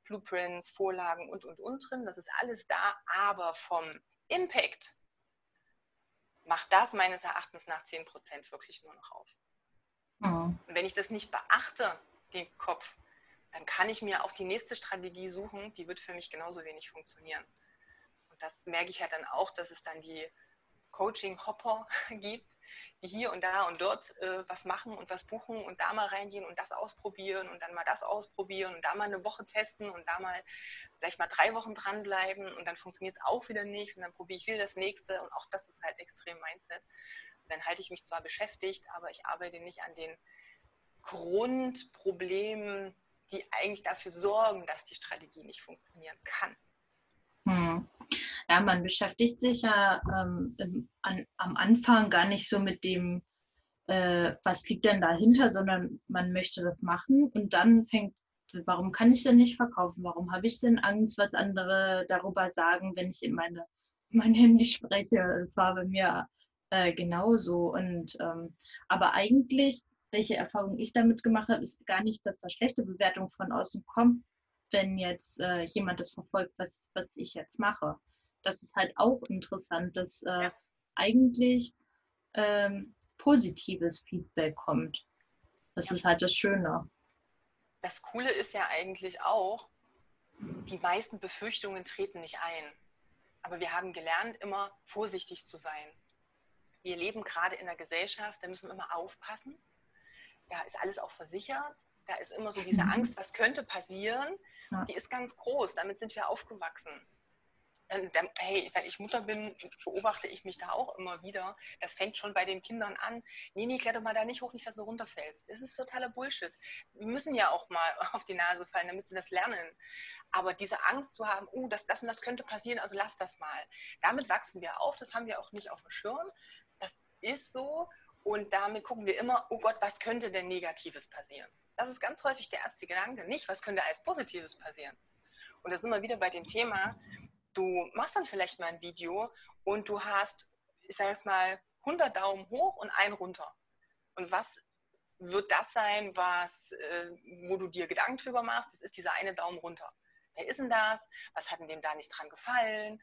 Blueprints, Vorlagen und, und, und drin. Das ist alles da, aber vom Impact macht das meines Erachtens nach 10% wirklich nur noch aus. Mhm. Und wenn ich das nicht beachte, den Kopf, dann kann ich mir auch die nächste Strategie suchen, die wird für mich genauso wenig funktionieren. Und das merke ich halt dann auch, dass es dann die Coaching-Hopper gibt, die hier und da und dort äh, was machen und was buchen und da mal reingehen und das ausprobieren und dann mal das ausprobieren und da mal eine Woche testen und da mal vielleicht mal drei Wochen dranbleiben und dann funktioniert es auch wieder nicht und dann probiere ich wieder das nächste und auch das ist halt extrem Mindset dann halte ich mich zwar beschäftigt, aber ich arbeite nicht an den Grundproblemen, die eigentlich dafür sorgen, dass die Strategie nicht funktionieren kann. Hm. Ja, man beschäftigt sich ja ähm, an, am Anfang gar nicht so mit dem, äh, was liegt denn dahinter, sondern man möchte das machen und dann fängt, warum kann ich denn nicht verkaufen? Warum habe ich denn Angst, was andere darüber sagen, wenn ich in meine, mein Handy spreche? Es war bei mir äh, genauso. Und ähm, aber eigentlich, welche Erfahrung ich damit gemacht habe, ist gar nicht, dass da schlechte Bewertung von außen kommt, wenn jetzt äh, jemand das verfolgt, was, was ich jetzt mache. Das ist halt auch interessant, dass äh, ja. eigentlich ähm, positives Feedback kommt. Das ja. ist halt das Schöne. Das Coole ist ja eigentlich auch, die meisten Befürchtungen treten nicht ein. Aber wir haben gelernt, immer vorsichtig zu sein. Wir leben gerade in einer Gesellschaft, da müssen wir immer aufpassen. Da ist alles auch versichert. Da ist immer so diese. Angst, was könnte passieren. Die ist ganz groß. Damit sind wir aufgewachsen. Hey, seit ich Mutter bin, beobachte ich mich da auch immer wieder. Das fängt schon bei den Kindern an. Nee, nee, kletter mal da nicht hoch, nicht, dass du runterfällst. Das ist totaler Bullshit. Die müssen ja auch mal auf die Nase fallen, damit sie das lernen. Aber diese Angst zu haben, oh, das, das und das könnte passieren, also lass das mal. Damit wachsen wir auf, das haben wir auch nicht auf dem Schirm. Das ist so. Und damit gucken wir immer, oh Gott, was könnte denn Negatives passieren? Das ist ganz häufig der erste Gedanke. Nicht, was könnte alles Positives passieren? Und da sind wir wieder bei dem Thema, du machst dann vielleicht mal ein Video und du hast, ich sage jetzt mal, 100 Daumen hoch und einen runter. Und was wird das sein, was, äh, wo du dir Gedanken drüber machst? Das ist dieser eine Daumen runter. Wer ist denn das? Was hat denn dem da nicht dran gefallen?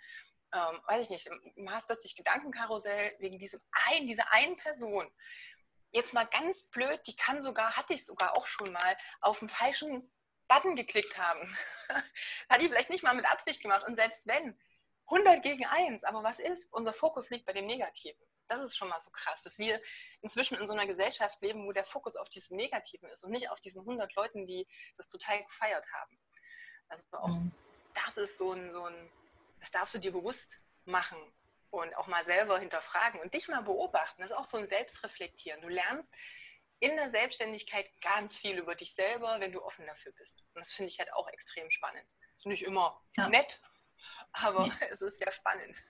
Ähm, weiß ich nicht. Du hast plötzlich Gedankenkarussell wegen diesem einen, dieser einen Person. Jetzt mal ganz blöd, die kann sogar, hatte ich sogar auch schon mal, auf den falschen Button geklickt haben. Hat die vielleicht nicht mal mit Absicht gemacht. Und selbst wenn, 100 gegen 1, aber was ist? Unser Fokus liegt bei dem Negativen. Das ist schon mal so krass, dass wir inzwischen in so einer Gesellschaft leben, wo der Fokus auf diesem Negativen ist und nicht auf diesen 100 Leuten, die das total gefeiert haben. Also auch mhm. das ist so ein, so ein, das darfst du dir bewusst machen und auch mal selber hinterfragen und dich mal beobachten. Das ist auch so ein Selbstreflektieren. Du lernst in der Selbstständigkeit ganz viel über dich selber, wenn du offen dafür bist. Und das finde ich halt auch extrem spannend. Ist nicht immer ja. nett, aber nee. es ist sehr spannend.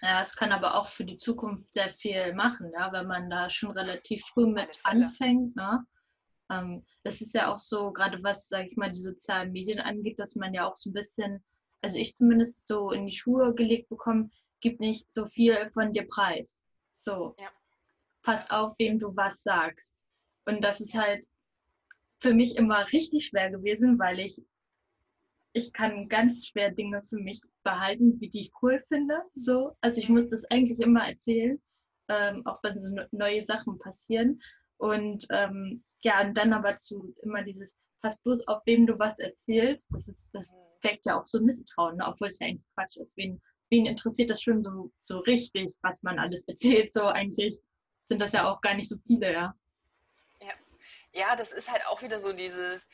Ja, es kann aber auch für die Zukunft sehr viel machen, ja, wenn man da schon relativ früh mit anfängt. Ne? Ähm, das ist ja auch so, gerade was, sage ich mal, die sozialen Medien angeht, dass man ja auch so ein bisschen, also ich zumindest so in die Schuhe gelegt bekomme, gib nicht so viel von dir preis. So. Ja. Pass auf, wem du was sagst. Und das ist halt für mich immer richtig schwer gewesen, weil ich, ich kann ganz schwer Dinge für mich behalten, die, die ich cool finde. So. Also ich muss das eigentlich immer erzählen, ähm, auch wenn so neue Sachen passieren. Und ähm, ja, und dann aber zu immer dieses, pass bloß auf, wem du was erzählst, das ist, das weckt ja auch so Misstrauen, ne? obwohl es ja eigentlich Quatsch ist. Wen, wen interessiert das schon so, so richtig, was man alles erzählt? So eigentlich sind das ja auch gar nicht so viele, ja. Ja, das ist halt auch wieder so dieses,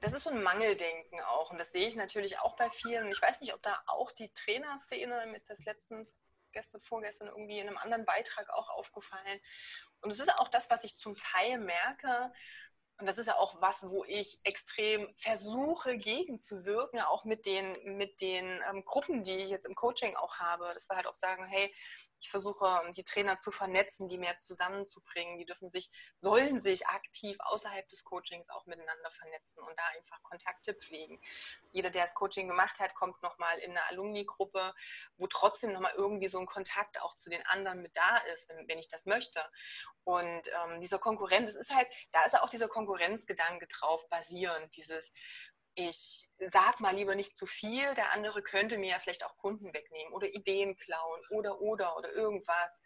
das ist so ein Mangeldenken auch. Und das sehe ich natürlich auch bei vielen. Und ich weiß nicht, ob da auch die Trainerszene, mir ist das letztens, gestern, vorgestern irgendwie in einem anderen Beitrag auch aufgefallen. Und es ist auch das, was ich zum Teil merke, und das ist ja auch was, wo ich extrem versuche, gegenzuwirken, auch mit den, mit den ähm, Gruppen, die ich jetzt im Coaching auch habe. Dass wir halt auch sagen, hey, ich versuche, die Trainer zu vernetzen, die mehr zusammenzubringen. Die dürfen sich, sollen sich aktiv außerhalb des Coachings auch miteinander vernetzen und da einfach Kontakte pflegen. Jeder, der das Coaching gemacht hat, kommt nochmal in eine Alumni-Gruppe, wo trotzdem nochmal irgendwie so ein Kontakt auch zu den anderen mit da ist, wenn, wenn ich das möchte. Und ähm, dieser Konkurrenz, es ist halt, da ist auch dieser Konkurrenzgedanke drauf basierend, dieses ich sag mal lieber nicht zu viel, der andere könnte mir ja vielleicht auch Kunden wegnehmen oder Ideen klauen oder oder oder irgendwas.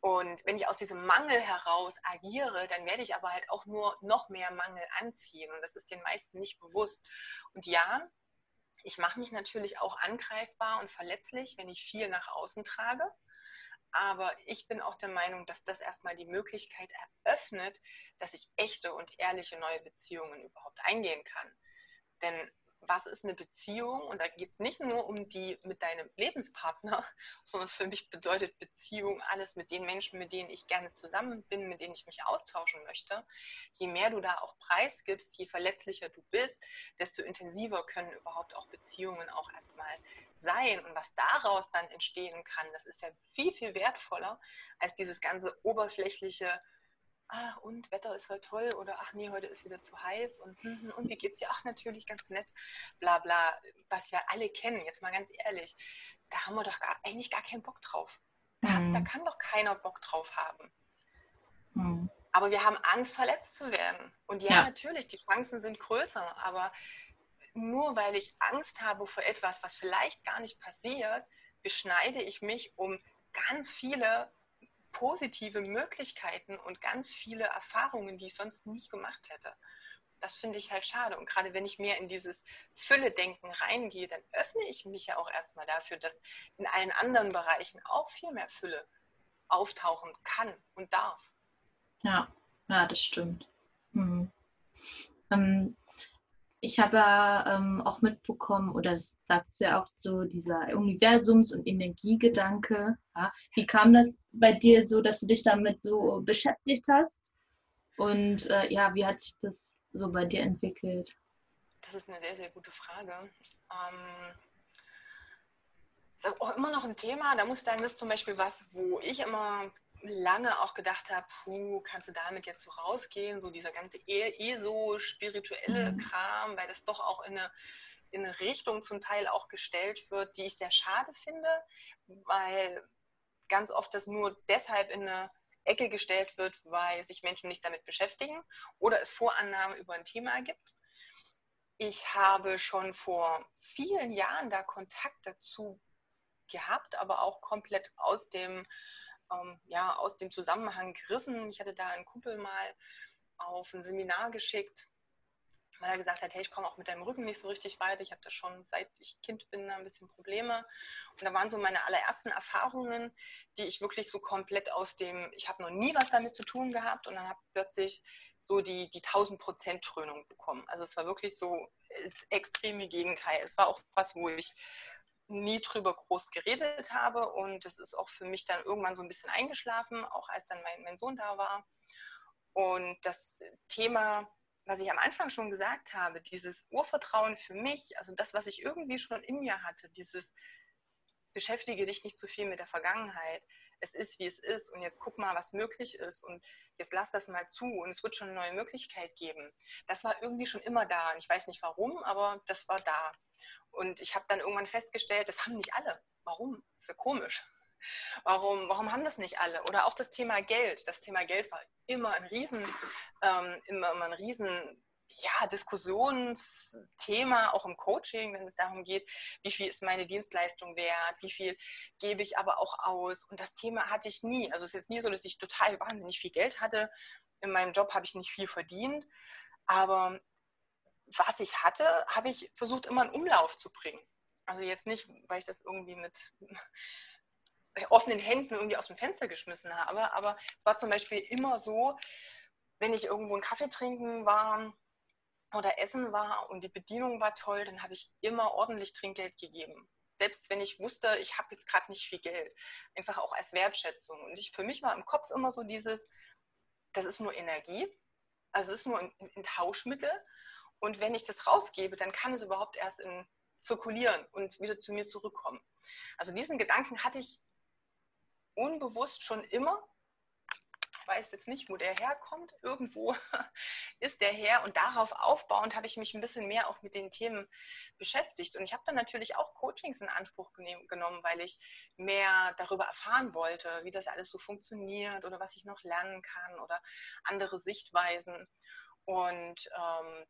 Und wenn ich aus diesem Mangel heraus agiere, dann werde ich aber halt auch nur noch mehr Mangel anziehen. Und das ist den meisten nicht bewusst. Und ja, ich mache mich natürlich auch angreifbar und verletzlich, wenn ich viel nach außen trage. Aber ich bin auch der Meinung, dass das erstmal die Möglichkeit eröffnet, dass ich echte und ehrliche neue Beziehungen überhaupt eingehen kann. Denn was ist eine Beziehung? Und da geht es nicht nur um die mit deinem Lebenspartner, sondern für mich bedeutet Beziehung alles mit den Menschen, mit denen ich gerne zusammen bin, mit denen ich mich austauschen möchte. Je mehr du da auch preisgibst, je verletzlicher du bist, desto intensiver können überhaupt auch Beziehungen auch erstmal sein. Und was daraus dann entstehen kann, das ist ja viel, viel wertvoller als dieses ganze oberflächliche ah, und Wetter ist heute toll oder ach nee, heute ist wieder zu heiß und, hm, hm, und wie geht's dir? Ach, natürlich ganz nett, bla bla, was wir alle kennen, jetzt mal ganz ehrlich, da haben wir doch gar, eigentlich gar keinen Bock drauf. Mhm. Da kann doch keiner Bock drauf haben. Mhm. Aber wir haben Angst, verletzt zu werden. Und ja, ja, natürlich, die Chancen sind größer, aber nur weil ich Angst habe vor etwas, was vielleicht gar nicht passiert, beschneide ich mich um ganz viele positive Möglichkeiten und ganz viele Erfahrungen, die ich sonst nie gemacht hätte. Das finde ich halt schade. Und gerade wenn ich mehr in dieses Fülle-Denken reingehe, dann öffne ich mich ja auch erstmal dafür, dass in allen anderen Bereichen auch viel mehr Fülle auftauchen kann und darf. Ja, ja, das stimmt. Mhm. Ähm, ich habe ja ähm, auch mitbekommen, oder das sagst du ja auch so, dieser Universums- und Energiegedanke. Ja? Wie kam das bei dir so, dass du dich damit so beschäftigt hast? Und äh, ja, wie hat sich das so bei dir entwickelt? Das ist eine sehr, sehr gute Frage. Ähm, ist auch immer noch ein Thema. Da muss ich sagen, das ist zum Beispiel was, wo ich immer lange auch gedacht habe, puh, kannst du damit jetzt so rausgehen, so dieser ganze ESO-spirituelle mhm. Kram, weil das doch auch in eine, in eine Richtung zum Teil auch gestellt wird, die ich sehr schade finde, weil ganz oft das nur deshalb in eine Ecke gestellt wird, weil sich Menschen nicht damit beschäftigen oder es Vorannahmen über ein Thema gibt. Ich habe schon vor vielen Jahren da Kontakt dazu gehabt, aber auch komplett aus dem ähm, ja, aus dem Zusammenhang gerissen. Ich hatte da einen Kumpel mal auf ein Seminar geschickt, weil er gesagt hat, hey, ich komme auch mit deinem Rücken nicht so richtig weit. Ich habe da schon, seit ich Kind bin, ein bisschen Probleme. Und da waren so meine allerersten Erfahrungen, die ich wirklich so komplett aus dem, ich habe noch nie was damit zu tun gehabt und dann habe ich plötzlich so die, die 1000% Trönung bekommen. Also es war wirklich so das extreme Gegenteil. Es war auch was, wo ich nie drüber groß geredet habe und das ist auch für mich dann irgendwann so ein bisschen eingeschlafen, auch als dann mein, mein Sohn da war. Und das Thema, was ich am Anfang schon gesagt habe, dieses Urvertrauen für mich, also das, was ich irgendwie schon in mir hatte, dieses beschäftige dich nicht zu viel mit der Vergangenheit. Es ist, wie es ist und jetzt guck mal, was möglich ist und jetzt lass das mal zu und es wird schon eine neue Möglichkeit geben. Das war irgendwie schon immer da. Ich weiß nicht warum, aber das war da. Und ich habe dann irgendwann festgestellt, das haben nicht alle. Warum? Das ist ja komisch. Warum, warum haben das nicht alle? Oder auch das Thema Geld. Das Thema Geld war immer ein Riesen, ähm, immer, immer ein Riesen ja, Diskussionsthema, auch im Coaching, wenn es darum geht, wie viel ist meine Dienstleistung wert, wie viel gebe ich aber auch aus. Und das Thema hatte ich nie. Also es ist jetzt nie so, dass ich total wahnsinnig viel Geld hatte. In meinem Job habe ich nicht viel verdient. Aber was ich hatte, habe ich versucht, immer in Umlauf zu bringen. Also jetzt nicht, weil ich das irgendwie mit offenen Händen irgendwie aus dem Fenster geschmissen habe, aber es war zum Beispiel immer so, wenn ich irgendwo einen Kaffee trinken war oder essen war und die Bedienung war toll, dann habe ich immer ordentlich Trinkgeld gegeben. Selbst wenn ich wusste, ich habe jetzt gerade nicht viel Geld. Einfach auch als Wertschätzung. Und ich, für mich war im Kopf immer so dieses, das ist nur Energie, also es ist nur ein, ein Tauschmittel und wenn ich das rausgebe, dann kann es überhaupt erst in, zirkulieren und wieder zu mir zurückkommen. Also diesen Gedanken hatte ich unbewusst schon immer. Weiß jetzt nicht, wo der herkommt. Irgendwo ist der her. Und darauf aufbauend habe ich mich ein bisschen mehr auch mit den Themen beschäftigt. Und ich habe dann natürlich auch Coachings in Anspruch genommen, weil ich mehr darüber erfahren wollte, wie das alles so funktioniert oder was ich noch lernen kann oder andere Sichtweisen. Und ähm,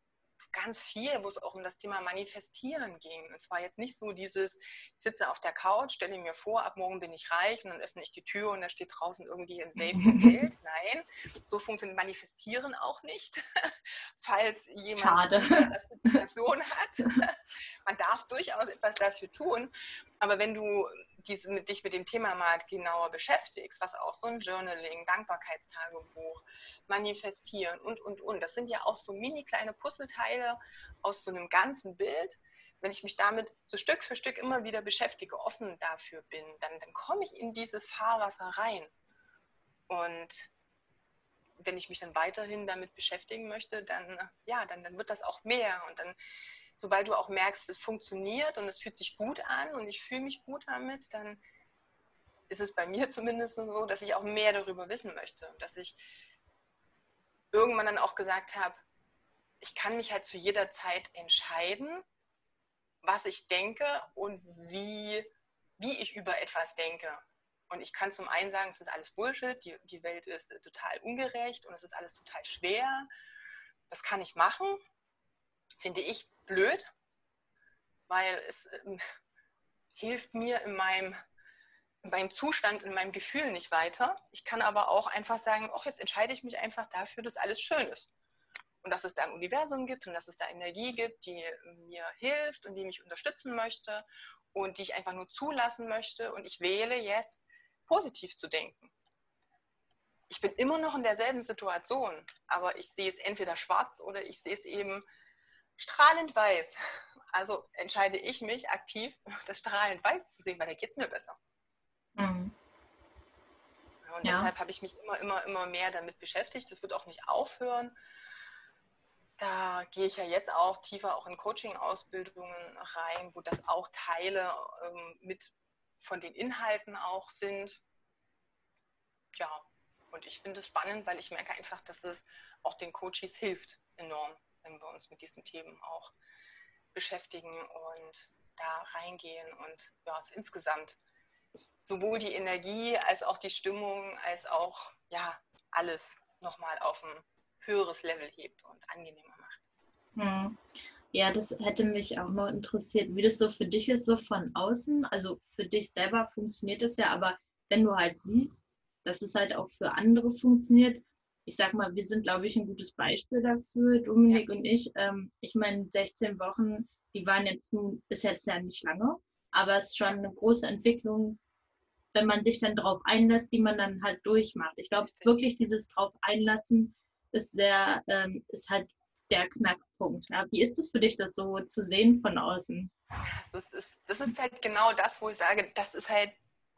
ganz viel, wo es auch um das Thema Manifestieren ging. Und zwar jetzt nicht so dieses, ich sitze auf der Couch, stelle mir vor, ab morgen bin ich reich und dann öffne ich die Tür und da steht draußen irgendwie ein Safe Geld. Nein, so funktioniert Manifestieren auch nicht. Falls jemand eine Situation hat, man darf durchaus etwas dafür tun. Aber wenn du diese, dich mit dem Thema mal genauer beschäftigst, was auch so ein Journaling, Dankbarkeitstagebuch, Manifestieren und, und, und, das sind ja auch so mini kleine Puzzleteile aus so einem ganzen Bild. Wenn ich mich damit so Stück für Stück immer wieder beschäftige, offen dafür bin, dann, dann komme ich in dieses Fahrwasser rein. Und wenn ich mich dann weiterhin damit beschäftigen möchte, dann, ja, dann, dann wird das auch mehr und dann sobald du auch merkst, es funktioniert und es fühlt sich gut an und ich fühle mich gut damit, dann ist es bei mir zumindest so, dass ich auch mehr darüber wissen möchte. Dass ich irgendwann dann auch gesagt habe, ich kann mich halt zu jeder Zeit entscheiden, was ich denke und wie, wie ich über etwas denke. Und ich kann zum einen sagen, es ist alles Bullshit, die, die Welt ist total ungerecht und es ist alles total schwer. Das kann ich machen, finde ich blöd, weil es äh, hilft mir in meinem, in meinem Zustand, in meinem Gefühl nicht weiter. Ich kann aber auch einfach sagen, ach, jetzt entscheide ich mich einfach dafür, dass alles schön ist. Und dass es da ein Universum gibt und dass es da Energie gibt, die mir hilft und die mich unterstützen möchte und die ich einfach nur zulassen möchte. Und ich wähle jetzt, positiv zu denken. Ich bin immer noch in derselben Situation, aber ich sehe es entweder schwarz oder ich sehe es eben strahlend weiß. Also entscheide ich mich aktiv, das strahlend weiß zu sehen, weil da geht es mir besser. Mhm. Und ja. deshalb habe ich mich immer, immer, immer mehr damit beschäftigt. Das wird auch nicht aufhören. Da gehe ich ja jetzt auch tiefer auch in Coaching-Ausbildungen rein, wo das auch Teile ähm, mit von den Inhalten auch sind. Ja, und ich finde es spannend, weil ich merke einfach, dass es auch den Coaches hilft enorm, wenn wir uns mit diesen Themen auch beschäftigen und da reingehen und ja, es insgesamt sowohl die Energie als auch die Stimmung als auch ja alles nochmal auf ein höheres Level hebt und angenehmer macht. Hm. Ja, das hätte mich auch noch interessiert, wie das so für dich ist, so von außen. Also für dich selber funktioniert es ja, aber wenn du halt siehst, dass es halt auch für andere funktioniert, ich sag mal, wir sind, glaube ich, ein gutes Beispiel dafür, Dominik ja. und ich. Ähm, ich meine, 16 Wochen, die waren jetzt ist jetzt ja nicht lange, aber es ist schon eine große Entwicklung, wenn man sich dann darauf einlässt, die man dann halt durchmacht. Ich glaube wirklich, dieses drauf einlassen ist sehr, ähm, ist halt der Knackpunkt. Ja. Wie ist es für dich, das so zu sehen von außen? Das ist, das ist halt genau das, wo ich sage, das ist halt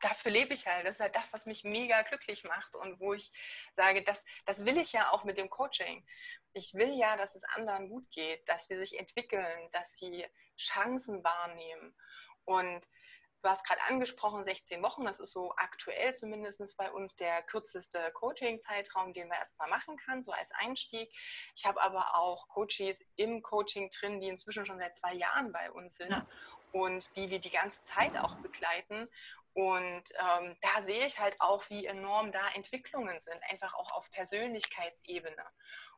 dafür lebe ich halt. Das ist halt das, was mich mega glücklich macht und wo ich sage, das, das will ich ja auch mit dem Coaching. Ich will ja, dass es anderen gut geht, dass sie sich entwickeln, dass sie Chancen wahrnehmen. Und du hast gerade angesprochen, 16 Wochen, das ist so aktuell zumindest bei uns der kürzeste Coaching-Zeitraum, den man erstmal machen kann, so als Einstieg. Ich habe aber auch Coaches im Coaching drin, die inzwischen schon seit zwei Jahren bei uns sind. Ja. Und die wir die ganze Zeit auch begleiten. Und ähm, da sehe ich halt auch, wie enorm da Entwicklungen sind, einfach auch auf Persönlichkeitsebene.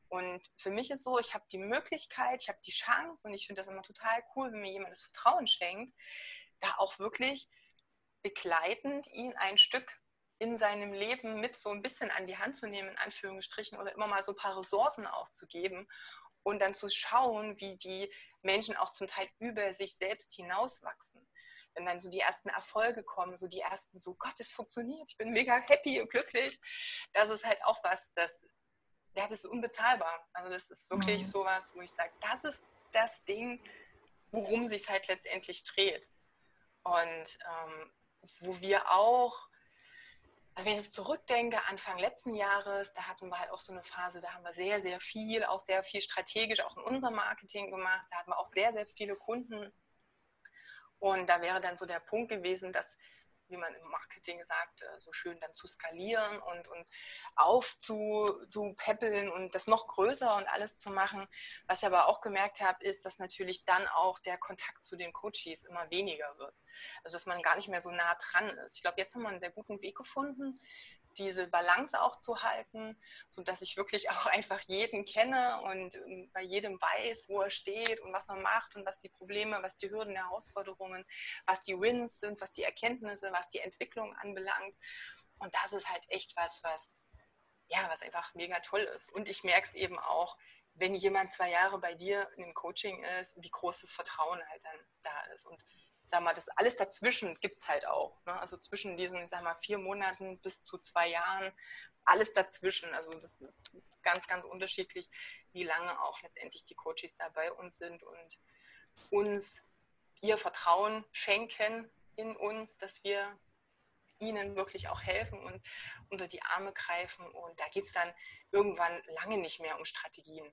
Und für mich ist so, ich habe die Möglichkeit, ich habe die Chance und ich finde das immer total cool, wenn mir jemand das Vertrauen schenkt, da auch wirklich begleitend ihn ein Stück in seinem Leben mit so ein bisschen an die Hand zu nehmen, in Anführungsstrichen, oder immer mal so ein paar Ressourcen auch zu geben und dann zu schauen, wie die Menschen auch zum Teil über sich selbst hinauswachsen wenn dann so die ersten Erfolge kommen, so die ersten, so Gott, es funktioniert, ich bin mega happy und glücklich, das ist halt auch was, das, ja, das ist unbezahlbar. Also das ist wirklich mhm. sowas, wo ich sage, das ist das Ding, worum sich halt letztendlich dreht. Und ähm, wo wir auch, also wenn ich jetzt zurückdenke, Anfang letzten Jahres, da hatten wir halt auch so eine Phase, da haben wir sehr, sehr viel, auch sehr viel strategisch auch in unserem Marketing gemacht. Da hatten wir auch sehr, sehr viele Kunden und da wäre dann so der Punkt gewesen, dass, wie man im Marketing sagt, äh, so schön dann zu skalieren und, und aufzupäppeln und das noch größer und alles zu machen. Was ich aber auch gemerkt habe, ist, dass natürlich dann auch der Kontakt zu den Coaches immer weniger wird. Also dass man gar nicht mehr so nah dran ist. Ich glaube, jetzt haben wir einen sehr guten Weg gefunden, diese Balance auch zu halten, sodass ich wirklich auch einfach jeden kenne und ähm, bei jedem weiß, wo er steht und was er macht und was die Probleme, was die Hürden, Herausforderungen, was die Wins sind, was die Erkenntnisse, was die Entwicklung anbelangt. Und das ist halt echt was, was, ja, was einfach mega toll ist. Und ich merke es eben auch, wenn jemand zwei Jahre bei dir in dem Coaching ist, wie groß das Vertrauen halt dann da ist. Und sag mal, das alles dazwischen gibt es halt auch. Ne? Also zwischen diesen, sag mal, vier Monaten bis zu zwei Jahren, alles dazwischen. Also das ist ganz, ganz unterschiedlich, wie lange auch letztendlich die Coaches da bei uns sind und uns ihr Vertrauen schenken in uns, dass wir ihnen wirklich auch helfen und unter die Arme greifen. Und da geht es dann irgendwann lange nicht mehr um Strategien.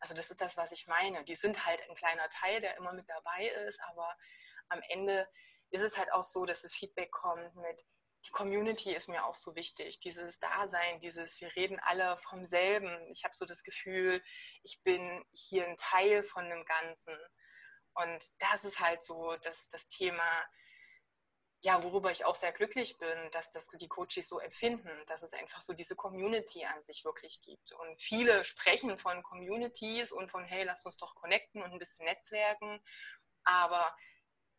Also das ist das, was ich meine. Die sind halt ein kleiner Teil, der immer mit dabei ist, aber am Ende ist es halt auch so, dass das Feedback kommt mit, die Community ist mir auch so wichtig, dieses Dasein, dieses, wir reden alle vom selben. Ich habe so das Gefühl, ich bin hier ein Teil von dem Ganzen. Und das ist halt so das, das Thema, ja, worüber ich auch sehr glücklich bin, dass das die Coaches so empfinden, dass es einfach so diese Community an sich wirklich gibt. Und viele sprechen von Communities und von, hey, lass uns doch connecten und ein bisschen netzwerken. Aber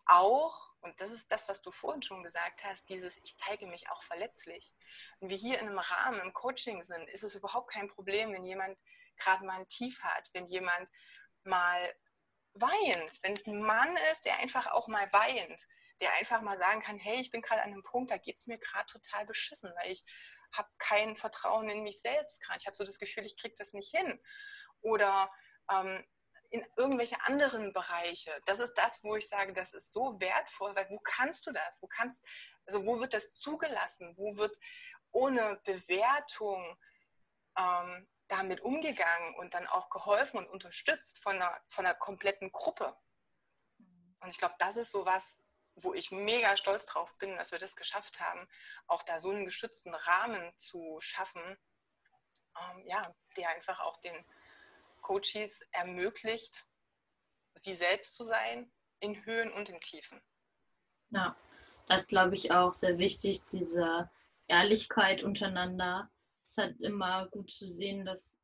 auch, und das ist das, was du vorhin schon gesagt hast, dieses, ich zeige mich auch verletzlich. Wenn wir hier in einem Rahmen im Coaching sind, ist es überhaupt kein Problem, wenn jemand gerade mal ein Tief hat, wenn jemand mal weint, wenn es ein Mann ist, der einfach auch mal weint der einfach mal sagen kann, hey, ich bin gerade an einem Punkt, da geht es mir gerade total beschissen, weil ich habe kein Vertrauen in mich selbst gerade. Ich habe so das Gefühl, ich kriege das nicht hin. Oder ähm, in irgendwelche anderen Bereiche. Das ist das, wo ich sage, das ist so wertvoll, weil wo kannst du das? Wo kannst, also wo wird das zugelassen? Wo wird ohne Bewertung ähm, damit umgegangen und dann auch geholfen und unterstützt von einer, von einer kompletten Gruppe? Und ich glaube, das ist so was, wo ich mega stolz drauf bin, dass wir das geschafft haben, auch da so einen geschützten Rahmen zu schaffen, ähm, ja, der einfach auch den Coaches ermöglicht, sie selbst zu sein, in Höhen und in Tiefen. Ja, das glaube ich auch sehr wichtig, diese Ehrlichkeit untereinander. Es ist halt immer gut zu sehen, dass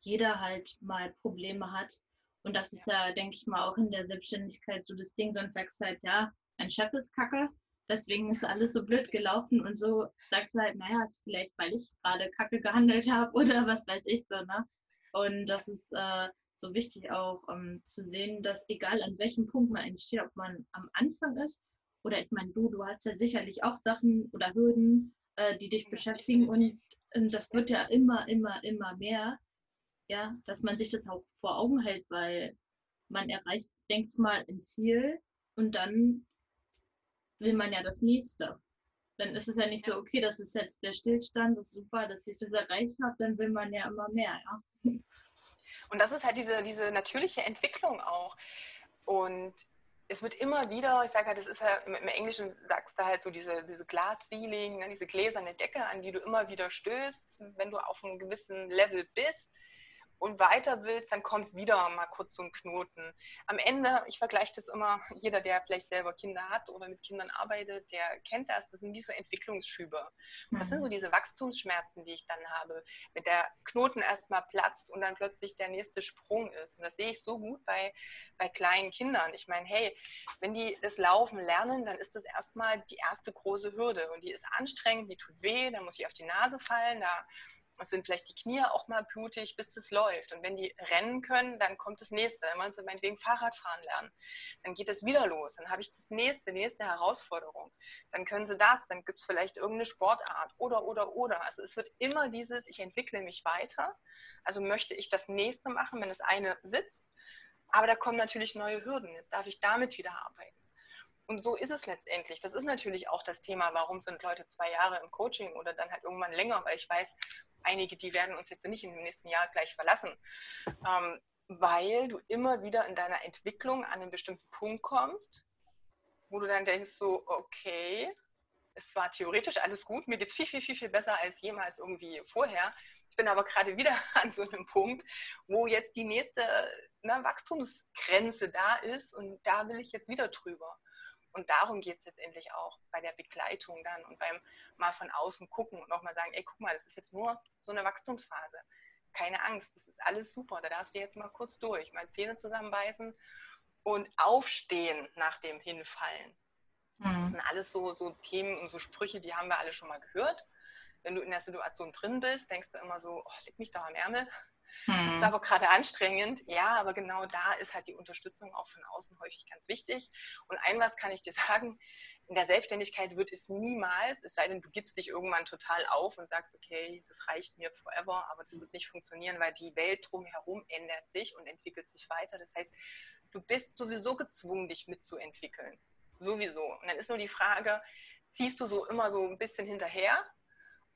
jeder halt mal Probleme hat. Und das ist ja, denke ich mal, auch in der Selbstständigkeit so das Ding. Sonst sagst du halt, ja, mein Chef ist kacke, deswegen ist alles so blöd gelaufen und so sagst du halt, naja, ist vielleicht, weil ich gerade kacke gehandelt habe oder was weiß ich so, ne? Und das ist äh, so wichtig auch ähm, zu sehen, dass egal an welchem Punkt man entsteht, ob man am Anfang ist oder ich meine, du, du hast ja sicherlich auch Sachen oder Hürden, äh, die dich ja, beschäftigen und, und das wird ja immer, immer, immer mehr, ja, dass man sich das auch vor Augen hält, weil man erreicht, denke ich mal, ein Ziel und dann will man ja das nächste. Dann ist es ja nicht so, okay, das ist jetzt der Stillstand, das ist super, dass ich das erreicht habe, dann will man ja immer mehr, ja. Und das ist halt diese, diese natürliche Entwicklung auch. Und es wird immer wieder, ich sage halt, das ist ja im Englischen sagst du halt so diese, diese Glass Ceiling, ne, diese gläserne Decke, an die du immer wieder stößt, wenn du auf einem gewissen Level bist und weiter willst, dann kommt wieder mal kurz so ein Knoten. Am Ende, ich vergleiche das immer, jeder, der vielleicht selber Kinder hat oder mit Kindern arbeitet, der kennt das, das sind wie so Entwicklungsschübe. Und das sind so mhm. diese Wachstumsschmerzen, die ich dann habe, wenn der Knoten erstmal platzt und dann plötzlich der nächste Sprung ist. Und das sehe ich so gut bei, bei kleinen Kindern. Ich meine, hey, wenn die das Laufen lernen, dann ist das erstmal die erste große Hürde und die ist anstrengend, die tut weh, dann muss ich auf die Nase fallen, da sind vielleicht die Knie auch mal blutig, bis das läuft. Und wenn die rennen können, dann kommt das nächste. Dann wollen sie meinetwegen Fahrradfahren lernen. Dann geht es wieder los. Dann habe ich das nächste, nächste Herausforderung. Dann können sie das, dann gibt es vielleicht irgendeine Sportart oder, oder, oder. Also es wird immer dieses, ich entwickle mich weiter. Also möchte ich das nächste machen, wenn das eine sitzt. Aber da kommen natürlich neue Hürden. Jetzt darf ich damit wieder arbeiten. Und so ist es letztendlich. Das ist natürlich auch das Thema, warum sind Leute zwei Jahre im Coaching oder dann halt irgendwann länger, weil ich weiß, einige, die werden uns jetzt nicht im nächsten Jahr gleich verlassen, ähm, weil du immer wieder in deiner Entwicklung an einen bestimmten Punkt kommst, wo du dann denkst so, okay, es war theoretisch alles gut, mir geht es viel, viel, viel, viel besser als jemals irgendwie vorher. Ich bin aber gerade wieder an so einem Punkt, wo jetzt die nächste ne, Wachstumsgrenze da ist und da will ich jetzt wieder drüber. Und darum geht es letztendlich auch bei der Begleitung dann und beim mal von außen gucken und auch mal sagen, ey, guck mal, das ist jetzt nur so eine Wachstumsphase. Keine Angst, das ist alles super. Da darfst du jetzt mal kurz durch, mal Zähne zusammenbeißen und aufstehen nach dem Hinfallen. Mhm. Das sind alles so, so Themen und so Sprüche, die haben wir alle schon mal gehört. Wenn du in der Situation drin bist, denkst du immer so, oh, leg mich doch am Ärmel. Hm. Ist aber gerade anstrengend. Ja, aber genau da ist halt die Unterstützung auch von außen häufig ganz wichtig. Und ein was kann ich dir sagen, in der Selbstständigkeit wird es niemals, es sei denn, du gibst dich irgendwann total auf und sagst, okay, das reicht mir forever, aber das wird nicht funktionieren, weil die Welt drumherum ändert sich und entwickelt sich weiter. Das heißt, du bist sowieso gezwungen, dich mitzuentwickeln. Sowieso. Und dann ist nur die Frage, ziehst du so immer so ein bisschen hinterher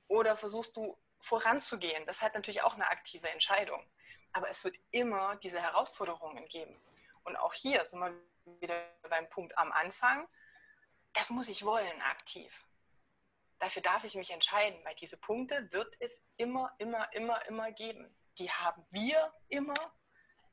oder versuchst du voranzugehen. Das hat natürlich auch eine aktive Entscheidung. Aber es wird immer diese Herausforderungen geben. Und auch hier sind wir wieder beim Punkt am Anfang. Das muss ich wollen, aktiv. Dafür darf ich mich entscheiden, weil diese Punkte wird es immer, immer, immer, immer geben. Die haben wir immer,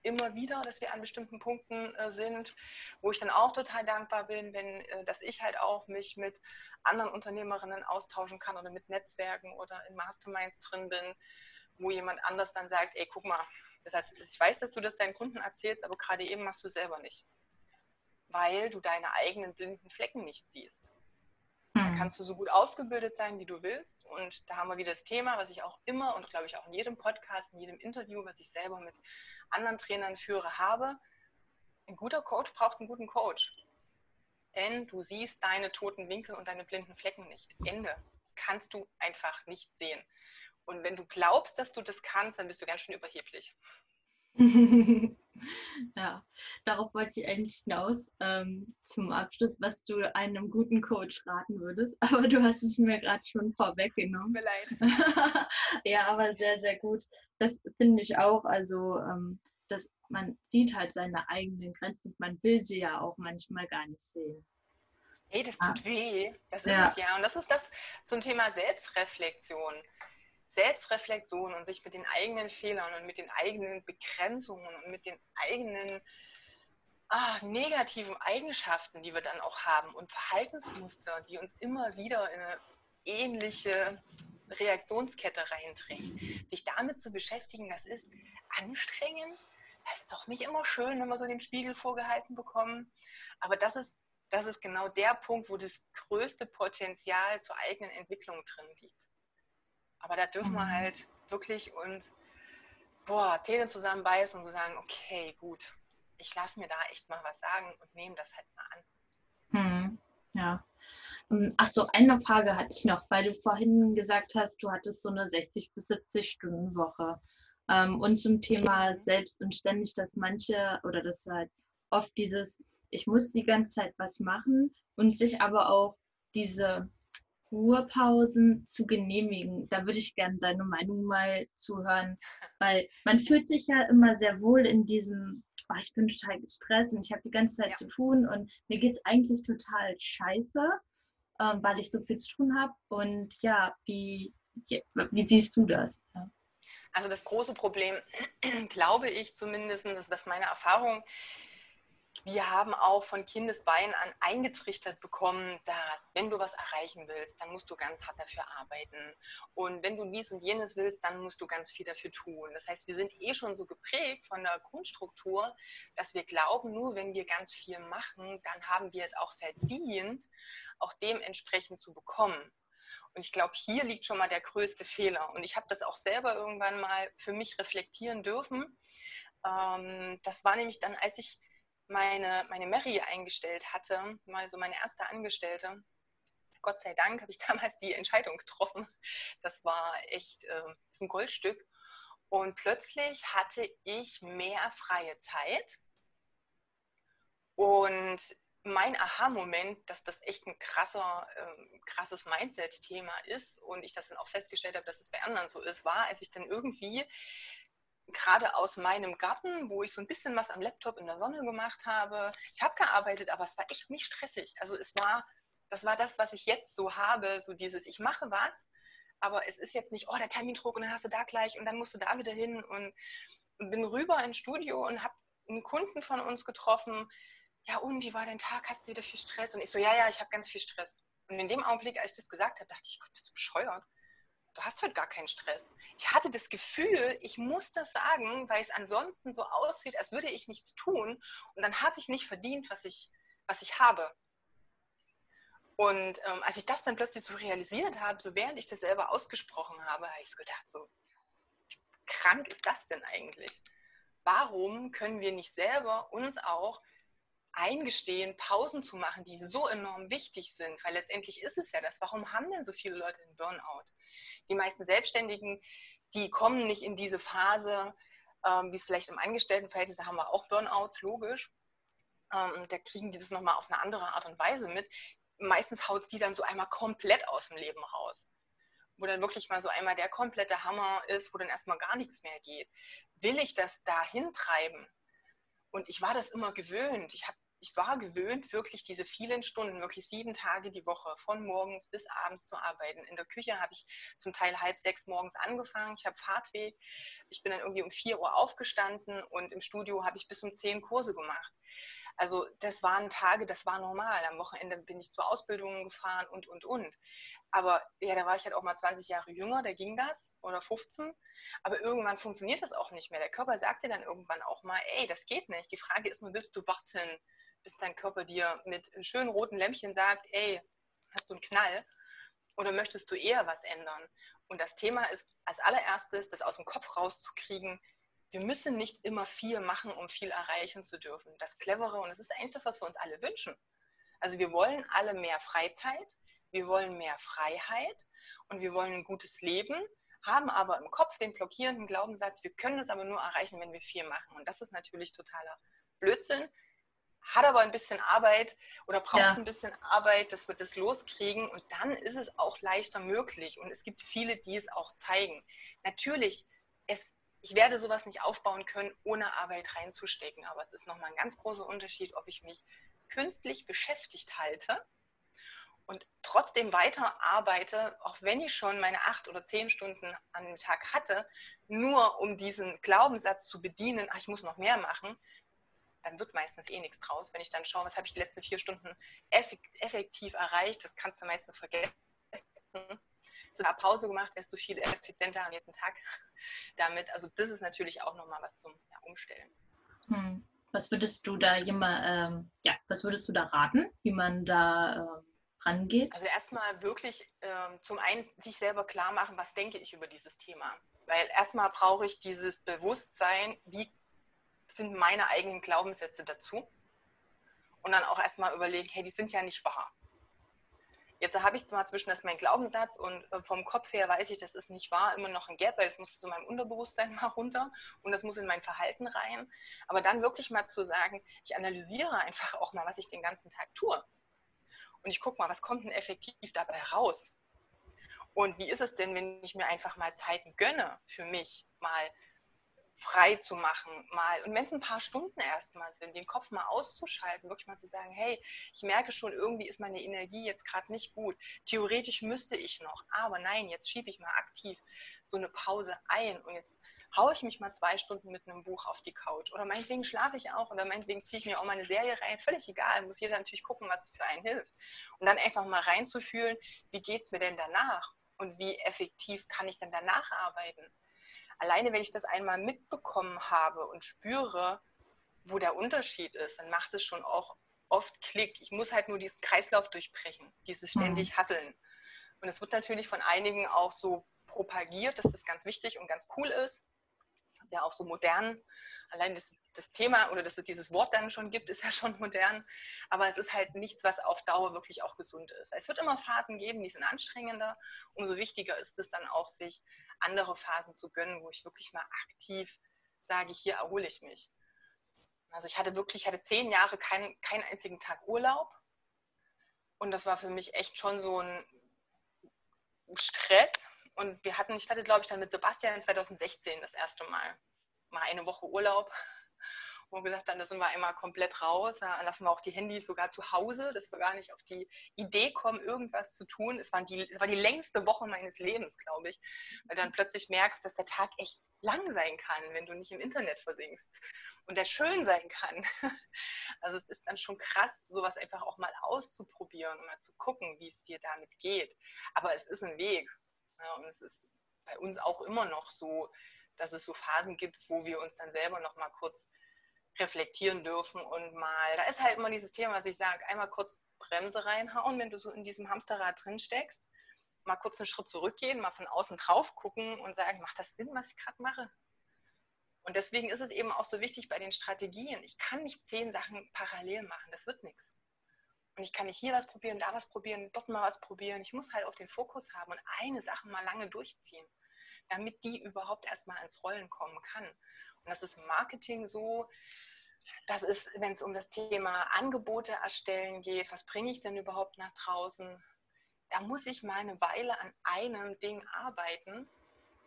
immer wieder, dass wir an bestimmten Punkten äh, sind, wo ich dann auch total dankbar bin, wenn, äh, dass ich halt auch mich mit anderen Unternehmerinnen austauschen kann oder mit Netzwerken oder in Masterminds drin bin, wo jemand anders dann sagt, ey, guck mal, das heißt, ich weiß, dass du das deinen Kunden erzählst, aber gerade eben machst du selber nicht, weil du deine eigenen blinden Flecken nicht siehst. Da hm. kannst du so gut ausgebildet sein, wie du willst. Und da haben wir wieder das Thema, was ich auch immer und glaube ich auch in jedem Podcast, in jedem Interview, was ich selber mit anderen Trainern führe, habe. Ein guter Coach braucht einen guten Coach. Denn du siehst deine toten Winkel und deine blinden Flecken nicht. Ende. Kannst du einfach nicht sehen. Und wenn du glaubst, dass du das kannst, dann bist du ganz schön überheblich. ja, darauf wollte ich eigentlich hinaus ähm, zum Abschluss, was du einem guten Coach raten würdest. Aber du hast es mir gerade schon vorweggenommen. Mir leid. ja, aber sehr, sehr gut. Das finde ich auch. Also, ähm, dass man sieht halt seine eigenen Grenzen. Man will sie ja auch manchmal gar nicht sehen. Hey, das tut ah. weh. Das ist ja. es ja. Und das ist das zum Thema Selbstreflexion. Selbstreflexion und sich mit den eigenen Fehlern und mit den eigenen Begrenzungen und mit den eigenen ah, negativen Eigenschaften, die wir dann auch haben und Verhaltensmuster, die uns immer wieder in eine ähnliche Reaktionskette reindrehen. Sich damit zu beschäftigen, das ist anstrengend. Das ist auch nicht immer schön, wenn wir so den Spiegel vorgehalten bekommen. Aber das ist, das ist genau der Punkt, wo das größte Potenzial zur eigenen Entwicklung drin liegt. Aber da dürfen wir mhm. halt wirklich uns, boah, Zähne zusammenbeißen und so sagen, okay, gut, ich lasse mir da echt mal was sagen und nehme das halt mal an. Hm, ja. Ähm, ach so, eine Frage hatte ich noch, weil du vorhin gesagt hast, du hattest so eine 60 bis 70 Stunden Woche. Ähm, und zum Thema mhm. selbst und ständig, dass manche oder das halt oft dieses, ich muss die ganze Zeit was machen und sich aber auch diese Ruhepausen zu genehmigen. Da würde ich gerne deine Meinung mal zuhören, weil man fühlt sich ja immer sehr wohl in diesem, oh, ich bin total gestresst und ich habe die ganze Zeit ja. zu tun und mir geht es eigentlich total scheiße, ähm, weil ich so viel zu tun habe. Und ja, wie, wie siehst du das? Also das große Problem, glaube ich zumindest, das ist meine Erfahrung, wir haben auch von Kindesbeinen an eingetrichtert bekommen, dass wenn du was erreichen willst, dann musst du ganz hart dafür arbeiten. Und wenn du dies und jenes willst, dann musst du ganz viel dafür tun. Das heißt, wir sind eh schon so geprägt von der Grundstruktur, dass wir glauben, nur wenn wir ganz viel machen, dann haben wir es auch verdient, auch dementsprechend zu bekommen. Und ich glaube, hier liegt schon mal der größte Fehler. Und ich habe das auch selber irgendwann mal für mich reflektieren dürfen. Ähm, das war nämlich dann, als ich meine, meine Mary eingestellt hatte, mal so meine erste Angestellte. Gott sei Dank habe ich damals die Entscheidung getroffen. Das war echt äh, ein Goldstück. Und plötzlich hatte ich mehr freie Zeit. Und mein Aha-Moment, dass das echt ein krasser, äh, krasses Mindset-Thema ist und ich das dann auch festgestellt habe, dass es bei anderen so ist, war, als ich dann irgendwie gerade aus meinem Garten, wo ich so ein bisschen was am Laptop in der Sonne gemacht habe. Ich habe gearbeitet, aber es war echt nicht stressig. Also es war, das war das, was ich jetzt so habe, so dieses, ich mache was, aber es ist jetzt nicht, oh, der Termindruck und dann hast du da gleich und dann musst du da wieder hin und bin rüber ins Studio und habe einen Kunden von uns getroffen. Ja, und wie war dein Tag? Hast du wieder viel Stress? Und ich so, ja, ja, ich habe ganz viel Stress. Und in dem Augenblick, als ich das gesagt habe, dachte ich, Gott, bist du bescheuert? Du hast heute gar keinen Stress. Ich hatte das Gefühl, ich muss das sagen, weil es ansonsten so aussieht, als würde ich nichts tun und dann habe ich nicht verdient, was ich, was ich habe. Und ähm, als ich das dann plötzlich so realisiert habe, so während ich das selber ausgesprochen habe, habe ich so gedacht, so krank ist das denn eigentlich? Warum können wir nicht selber uns auch eingestehen, Pausen zu machen, die so enorm wichtig sind, weil letztendlich ist es ja das. Warum haben denn so viele Leute einen Burnout? Die meisten Selbstständigen, die kommen nicht in diese Phase, ähm, wie es vielleicht im Angestelltenverhältnis, da haben wir auch Burnouts, logisch. Ähm, da kriegen die das nochmal auf eine andere Art und Weise mit. Meistens haut die dann so einmal komplett aus dem Leben raus. Wo dann wirklich mal so einmal der komplette Hammer ist, wo dann erstmal gar nichts mehr geht. Will ich das dahin treiben? Und ich war das immer gewöhnt. Ich habe ich war gewöhnt, wirklich diese vielen Stunden, wirklich sieben Tage die Woche, von morgens bis abends zu arbeiten. In der Küche habe ich zum Teil halb sechs morgens angefangen. Ich habe Fahrtweg. Ich bin dann irgendwie um vier Uhr aufgestanden und im Studio habe ich bis um zehn Kurse gemacht. Also das waren Tage, das war normal. Am Wochenende bin ich zu Ausbildungen gefahren und, und, und. Aber ja, da war ich halt auch mal 20 Jahre jünger, da ging das oder 15. Aber irgendwann funktioniert das auch nicht mehr. Der Körper sagt dir dann irgendwann auch mal, ey, das geht nicht. Die Frage ist nur, willst du warten? Bis dein Körper dir mit schönen roten Lämpchen sagt, ey, hast du einen Knall? Oder möchtest du eher was ändern? Und das Thema ist als allererstes, das aus dem Kopf rauszukriegen, wir müssen nicht immer viel machen, um viel erreichen zu dürfen. Das Clevere, und das ist eigentlich das, was wir uns alle wünschen. Also wir wollen alle mehr Freizeit, wir wollen mehr Freiheit und wir wollen ein gutes Leben, haben aber im Kopf den blockierenden Glaubenssatz, wir können das aber nur erreichen, wenn wir viel machen. Und das ist natürlich totaler Blödsinn hat aber ein bisschen Arbeit oder braucht ja. ein bisschen Arbeit, dass wir das loskriegen und dann ist es auch leichter möglich und es gibt viele, die es auch zeigen. Natürlich, es, ich werde sowas nicht aufbauen können, ohne Arbeit reinzustecken, aber es ist nochmal ein ganz großer Unterschied, ob ich mich künstlich beschäftigt halte und trotzdem weiter arbeite, auch wenn ich schon meine acht oder zehn Stunden am Tag hatte, nur um diesen Glaubenssatz zu bedienen, ach, ich muss noch mehr machen, dann wird meistens eh nichts draus. Wenn ich dann schaue, was habe ich die letzten vier Stunden effektiv erreicht, das kannst du meistens vergessen. So eine Pause gemacht, wärst du viel effizienter am nächsten Tag damit. Also das ist natürlich auch nochmal was zum ja, Umstellen. Hm. Was würdest du da jemand, ähm, ja, was würdest du da raten, wie man da ähm, rangeht? Also erstmal wirklich ähm, zum einen sich selber klar machen, was denke ich über dieses Thema. Weil erstmal brauche ich dieses Bewusstsein, wie sind meine eigenen Glaubenssätze dazu. Und dann auch erstmal überlegen, hey, die sind ja nicht wahr. Jetzt habe ich zwar zwischen das mein Glaubenssatz und äh, vom Kopf her weiß ich, das ist nicht wahr, immer noch ein Gap, weil es muss zu meinem Unterbewusstsein mal runter und das muss in mein Verhalten rein. Aber dann wirklich mal zu sagen, ich analysiere einfach auch mal, was ich den ganzen Tag tue. Und ich gucke mal, was kommt denn effektiv dabei raus? Und wie ist es denn, wenn ich mir einfach mal Zeiten gönne für mich, mal frei zu machen mal. Und wenn es ein paar Stunden erstmal sind, den Kopf mal auszuschalten, wirklich mal zu sagen, hey, ich merke schon, irgendwie ist meine Energie jetzt gerade nicht gut. Theoretisch müsste ich noch, aber nein, jetzt schiebe ich mal aktiv so eine Pause ein und jetzt haue ich mich mal zwei Stunden mit einem Buch auf die Couch. Oder meinetwegen schlafe ich auch oder meinetwegen ziehe ich mir auch mal eine Serie rein. Völlig egal, muss jeder natürlich gucken, was für einen hilft. Und dann einfach mal reinzufühlen, wie geht es mir denn danach? Und wie effektiv kann ich denn danach arbeiten? Alleine wenn ich das einmal mitbekommen habe und spüre, wo der Unterschied ist, dann macht es schon auch oft Klick. Ich muss halt nur diesen Kreislauf durchbrechen, dieses mhm. ständig Hasseln. Und es wird natürlich von einigen auch so propagiert, dass das ganz wichtig und ganz cool ist. Das ist ja auch so modern. Allein das, das Thema oder dass es dieses Wort dann schon gibt, ist ja schon modern. Aber es ist halt nichts, was auf Dauer wirklich auch gesund ist. Es wird immer Phasen geben, die sind anstrengender. Umso wichtiger ist es dann auch, sich andere Phasen zu gönnen, wo ich wirklich mal aktiv sage, hier erhole ich mich. Also ich hatte wirklich, ich hatte zehn Jahre keinen, keinen einzigen Tag Urlaub. Und das war für mich echt schon so ein Stress. Und wir hatten, ich hatte, glaube ich, dann mit Sebastian 2016 das erste Mal mal eine Woche Urlaub wo wir gesagt haben, da sind wir einmal komplett raus, da lassen wir auch die Handys sogar zu Hause, dass wir gar nicht auf die Idee kommen, irgendwas zu tun. Es, waren die, es war die längste Woche meines Lebens, glaube ich, weil dann plötzlich merkst, dass der Tag echt lang sein kann, wenn du nicht im Internet versinkst und der schön sein kann. Also es ist dann schon krass, sowas einfach auch mal auszuprobieren und mal zu gucken, wie es dir damit geht. Aber es ist ein Weg ja, und es ist bei uns auch immer noch so, dass es so Phasen gibt, wo wir uns dann selber noch mal kurz reflektieren dürfen und mal, da ist halt immer dieses Thema, was ich sage, einmal kurz Bremse reinhauen, wenn du so in diesem Hamsterrad drin steckst, mal kurz einen Schritt zurückgehen, mal von außen drauf gucken und sagen, macht das Sinn, was ich gerade mache? Und deswegen ist es eben auch so wichtig bei den Strategien. Ich kann nicht zehn Sachen parallel machen, das wird nichts. Und ich kann nicht hier was probieren, da was probieren, dort mal was probieren. Ich muss halt auch den Fokus haben und eine Sache mal lange durchziehen, damit die überhaupt erstmal ins Rollen kommen kann. Das ist im Marketing so. Das ist, wenn es um das Thema Angebote erstellen geht, was bringe ich denn überhaupt nach draußen? Da muss ich mal eine Weile an einem Ding arbeiten,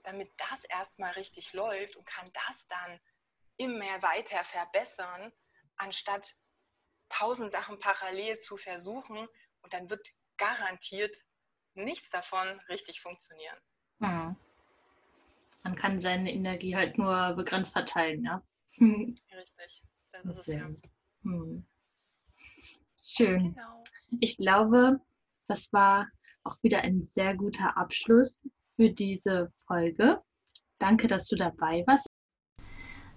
damit das erstmal richtig läuft und kann das dann immer weiter verbessern, anstatt tausend Sachen parallel zu versuchen und dann wird garantiert nichts davon richtig funktionieren. Hm. Man kann seine Energie halt nur begrenzt verteilen, ja. Richtig, das ist es ja. Hm. Schön. Genau. Ich glaube, das war auch wieder ein sehr guter Abschluss für diese Folge. Danke, dass du dabei warst.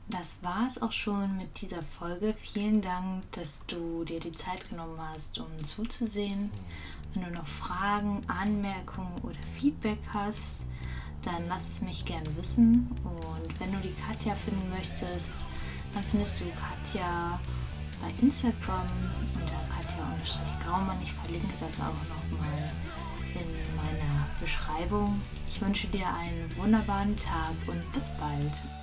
Das war es auch schon mit dieser Folge. Vielen Dank, dass du dir die Zeit genommen hast, um zuzusehen. Wenn du noch Fragen, Anmerkungen oder Feedback hast, dann lass es mich gerne wissen. Und wenn du die Katja finden möchtest, dann findest du Katja bei Instagram unter Katja-Graumann. Ich verlinke das auch nochmal in meiner Beschreibung. Ich wünsche dir einen wunderbaren Tag und bis bald.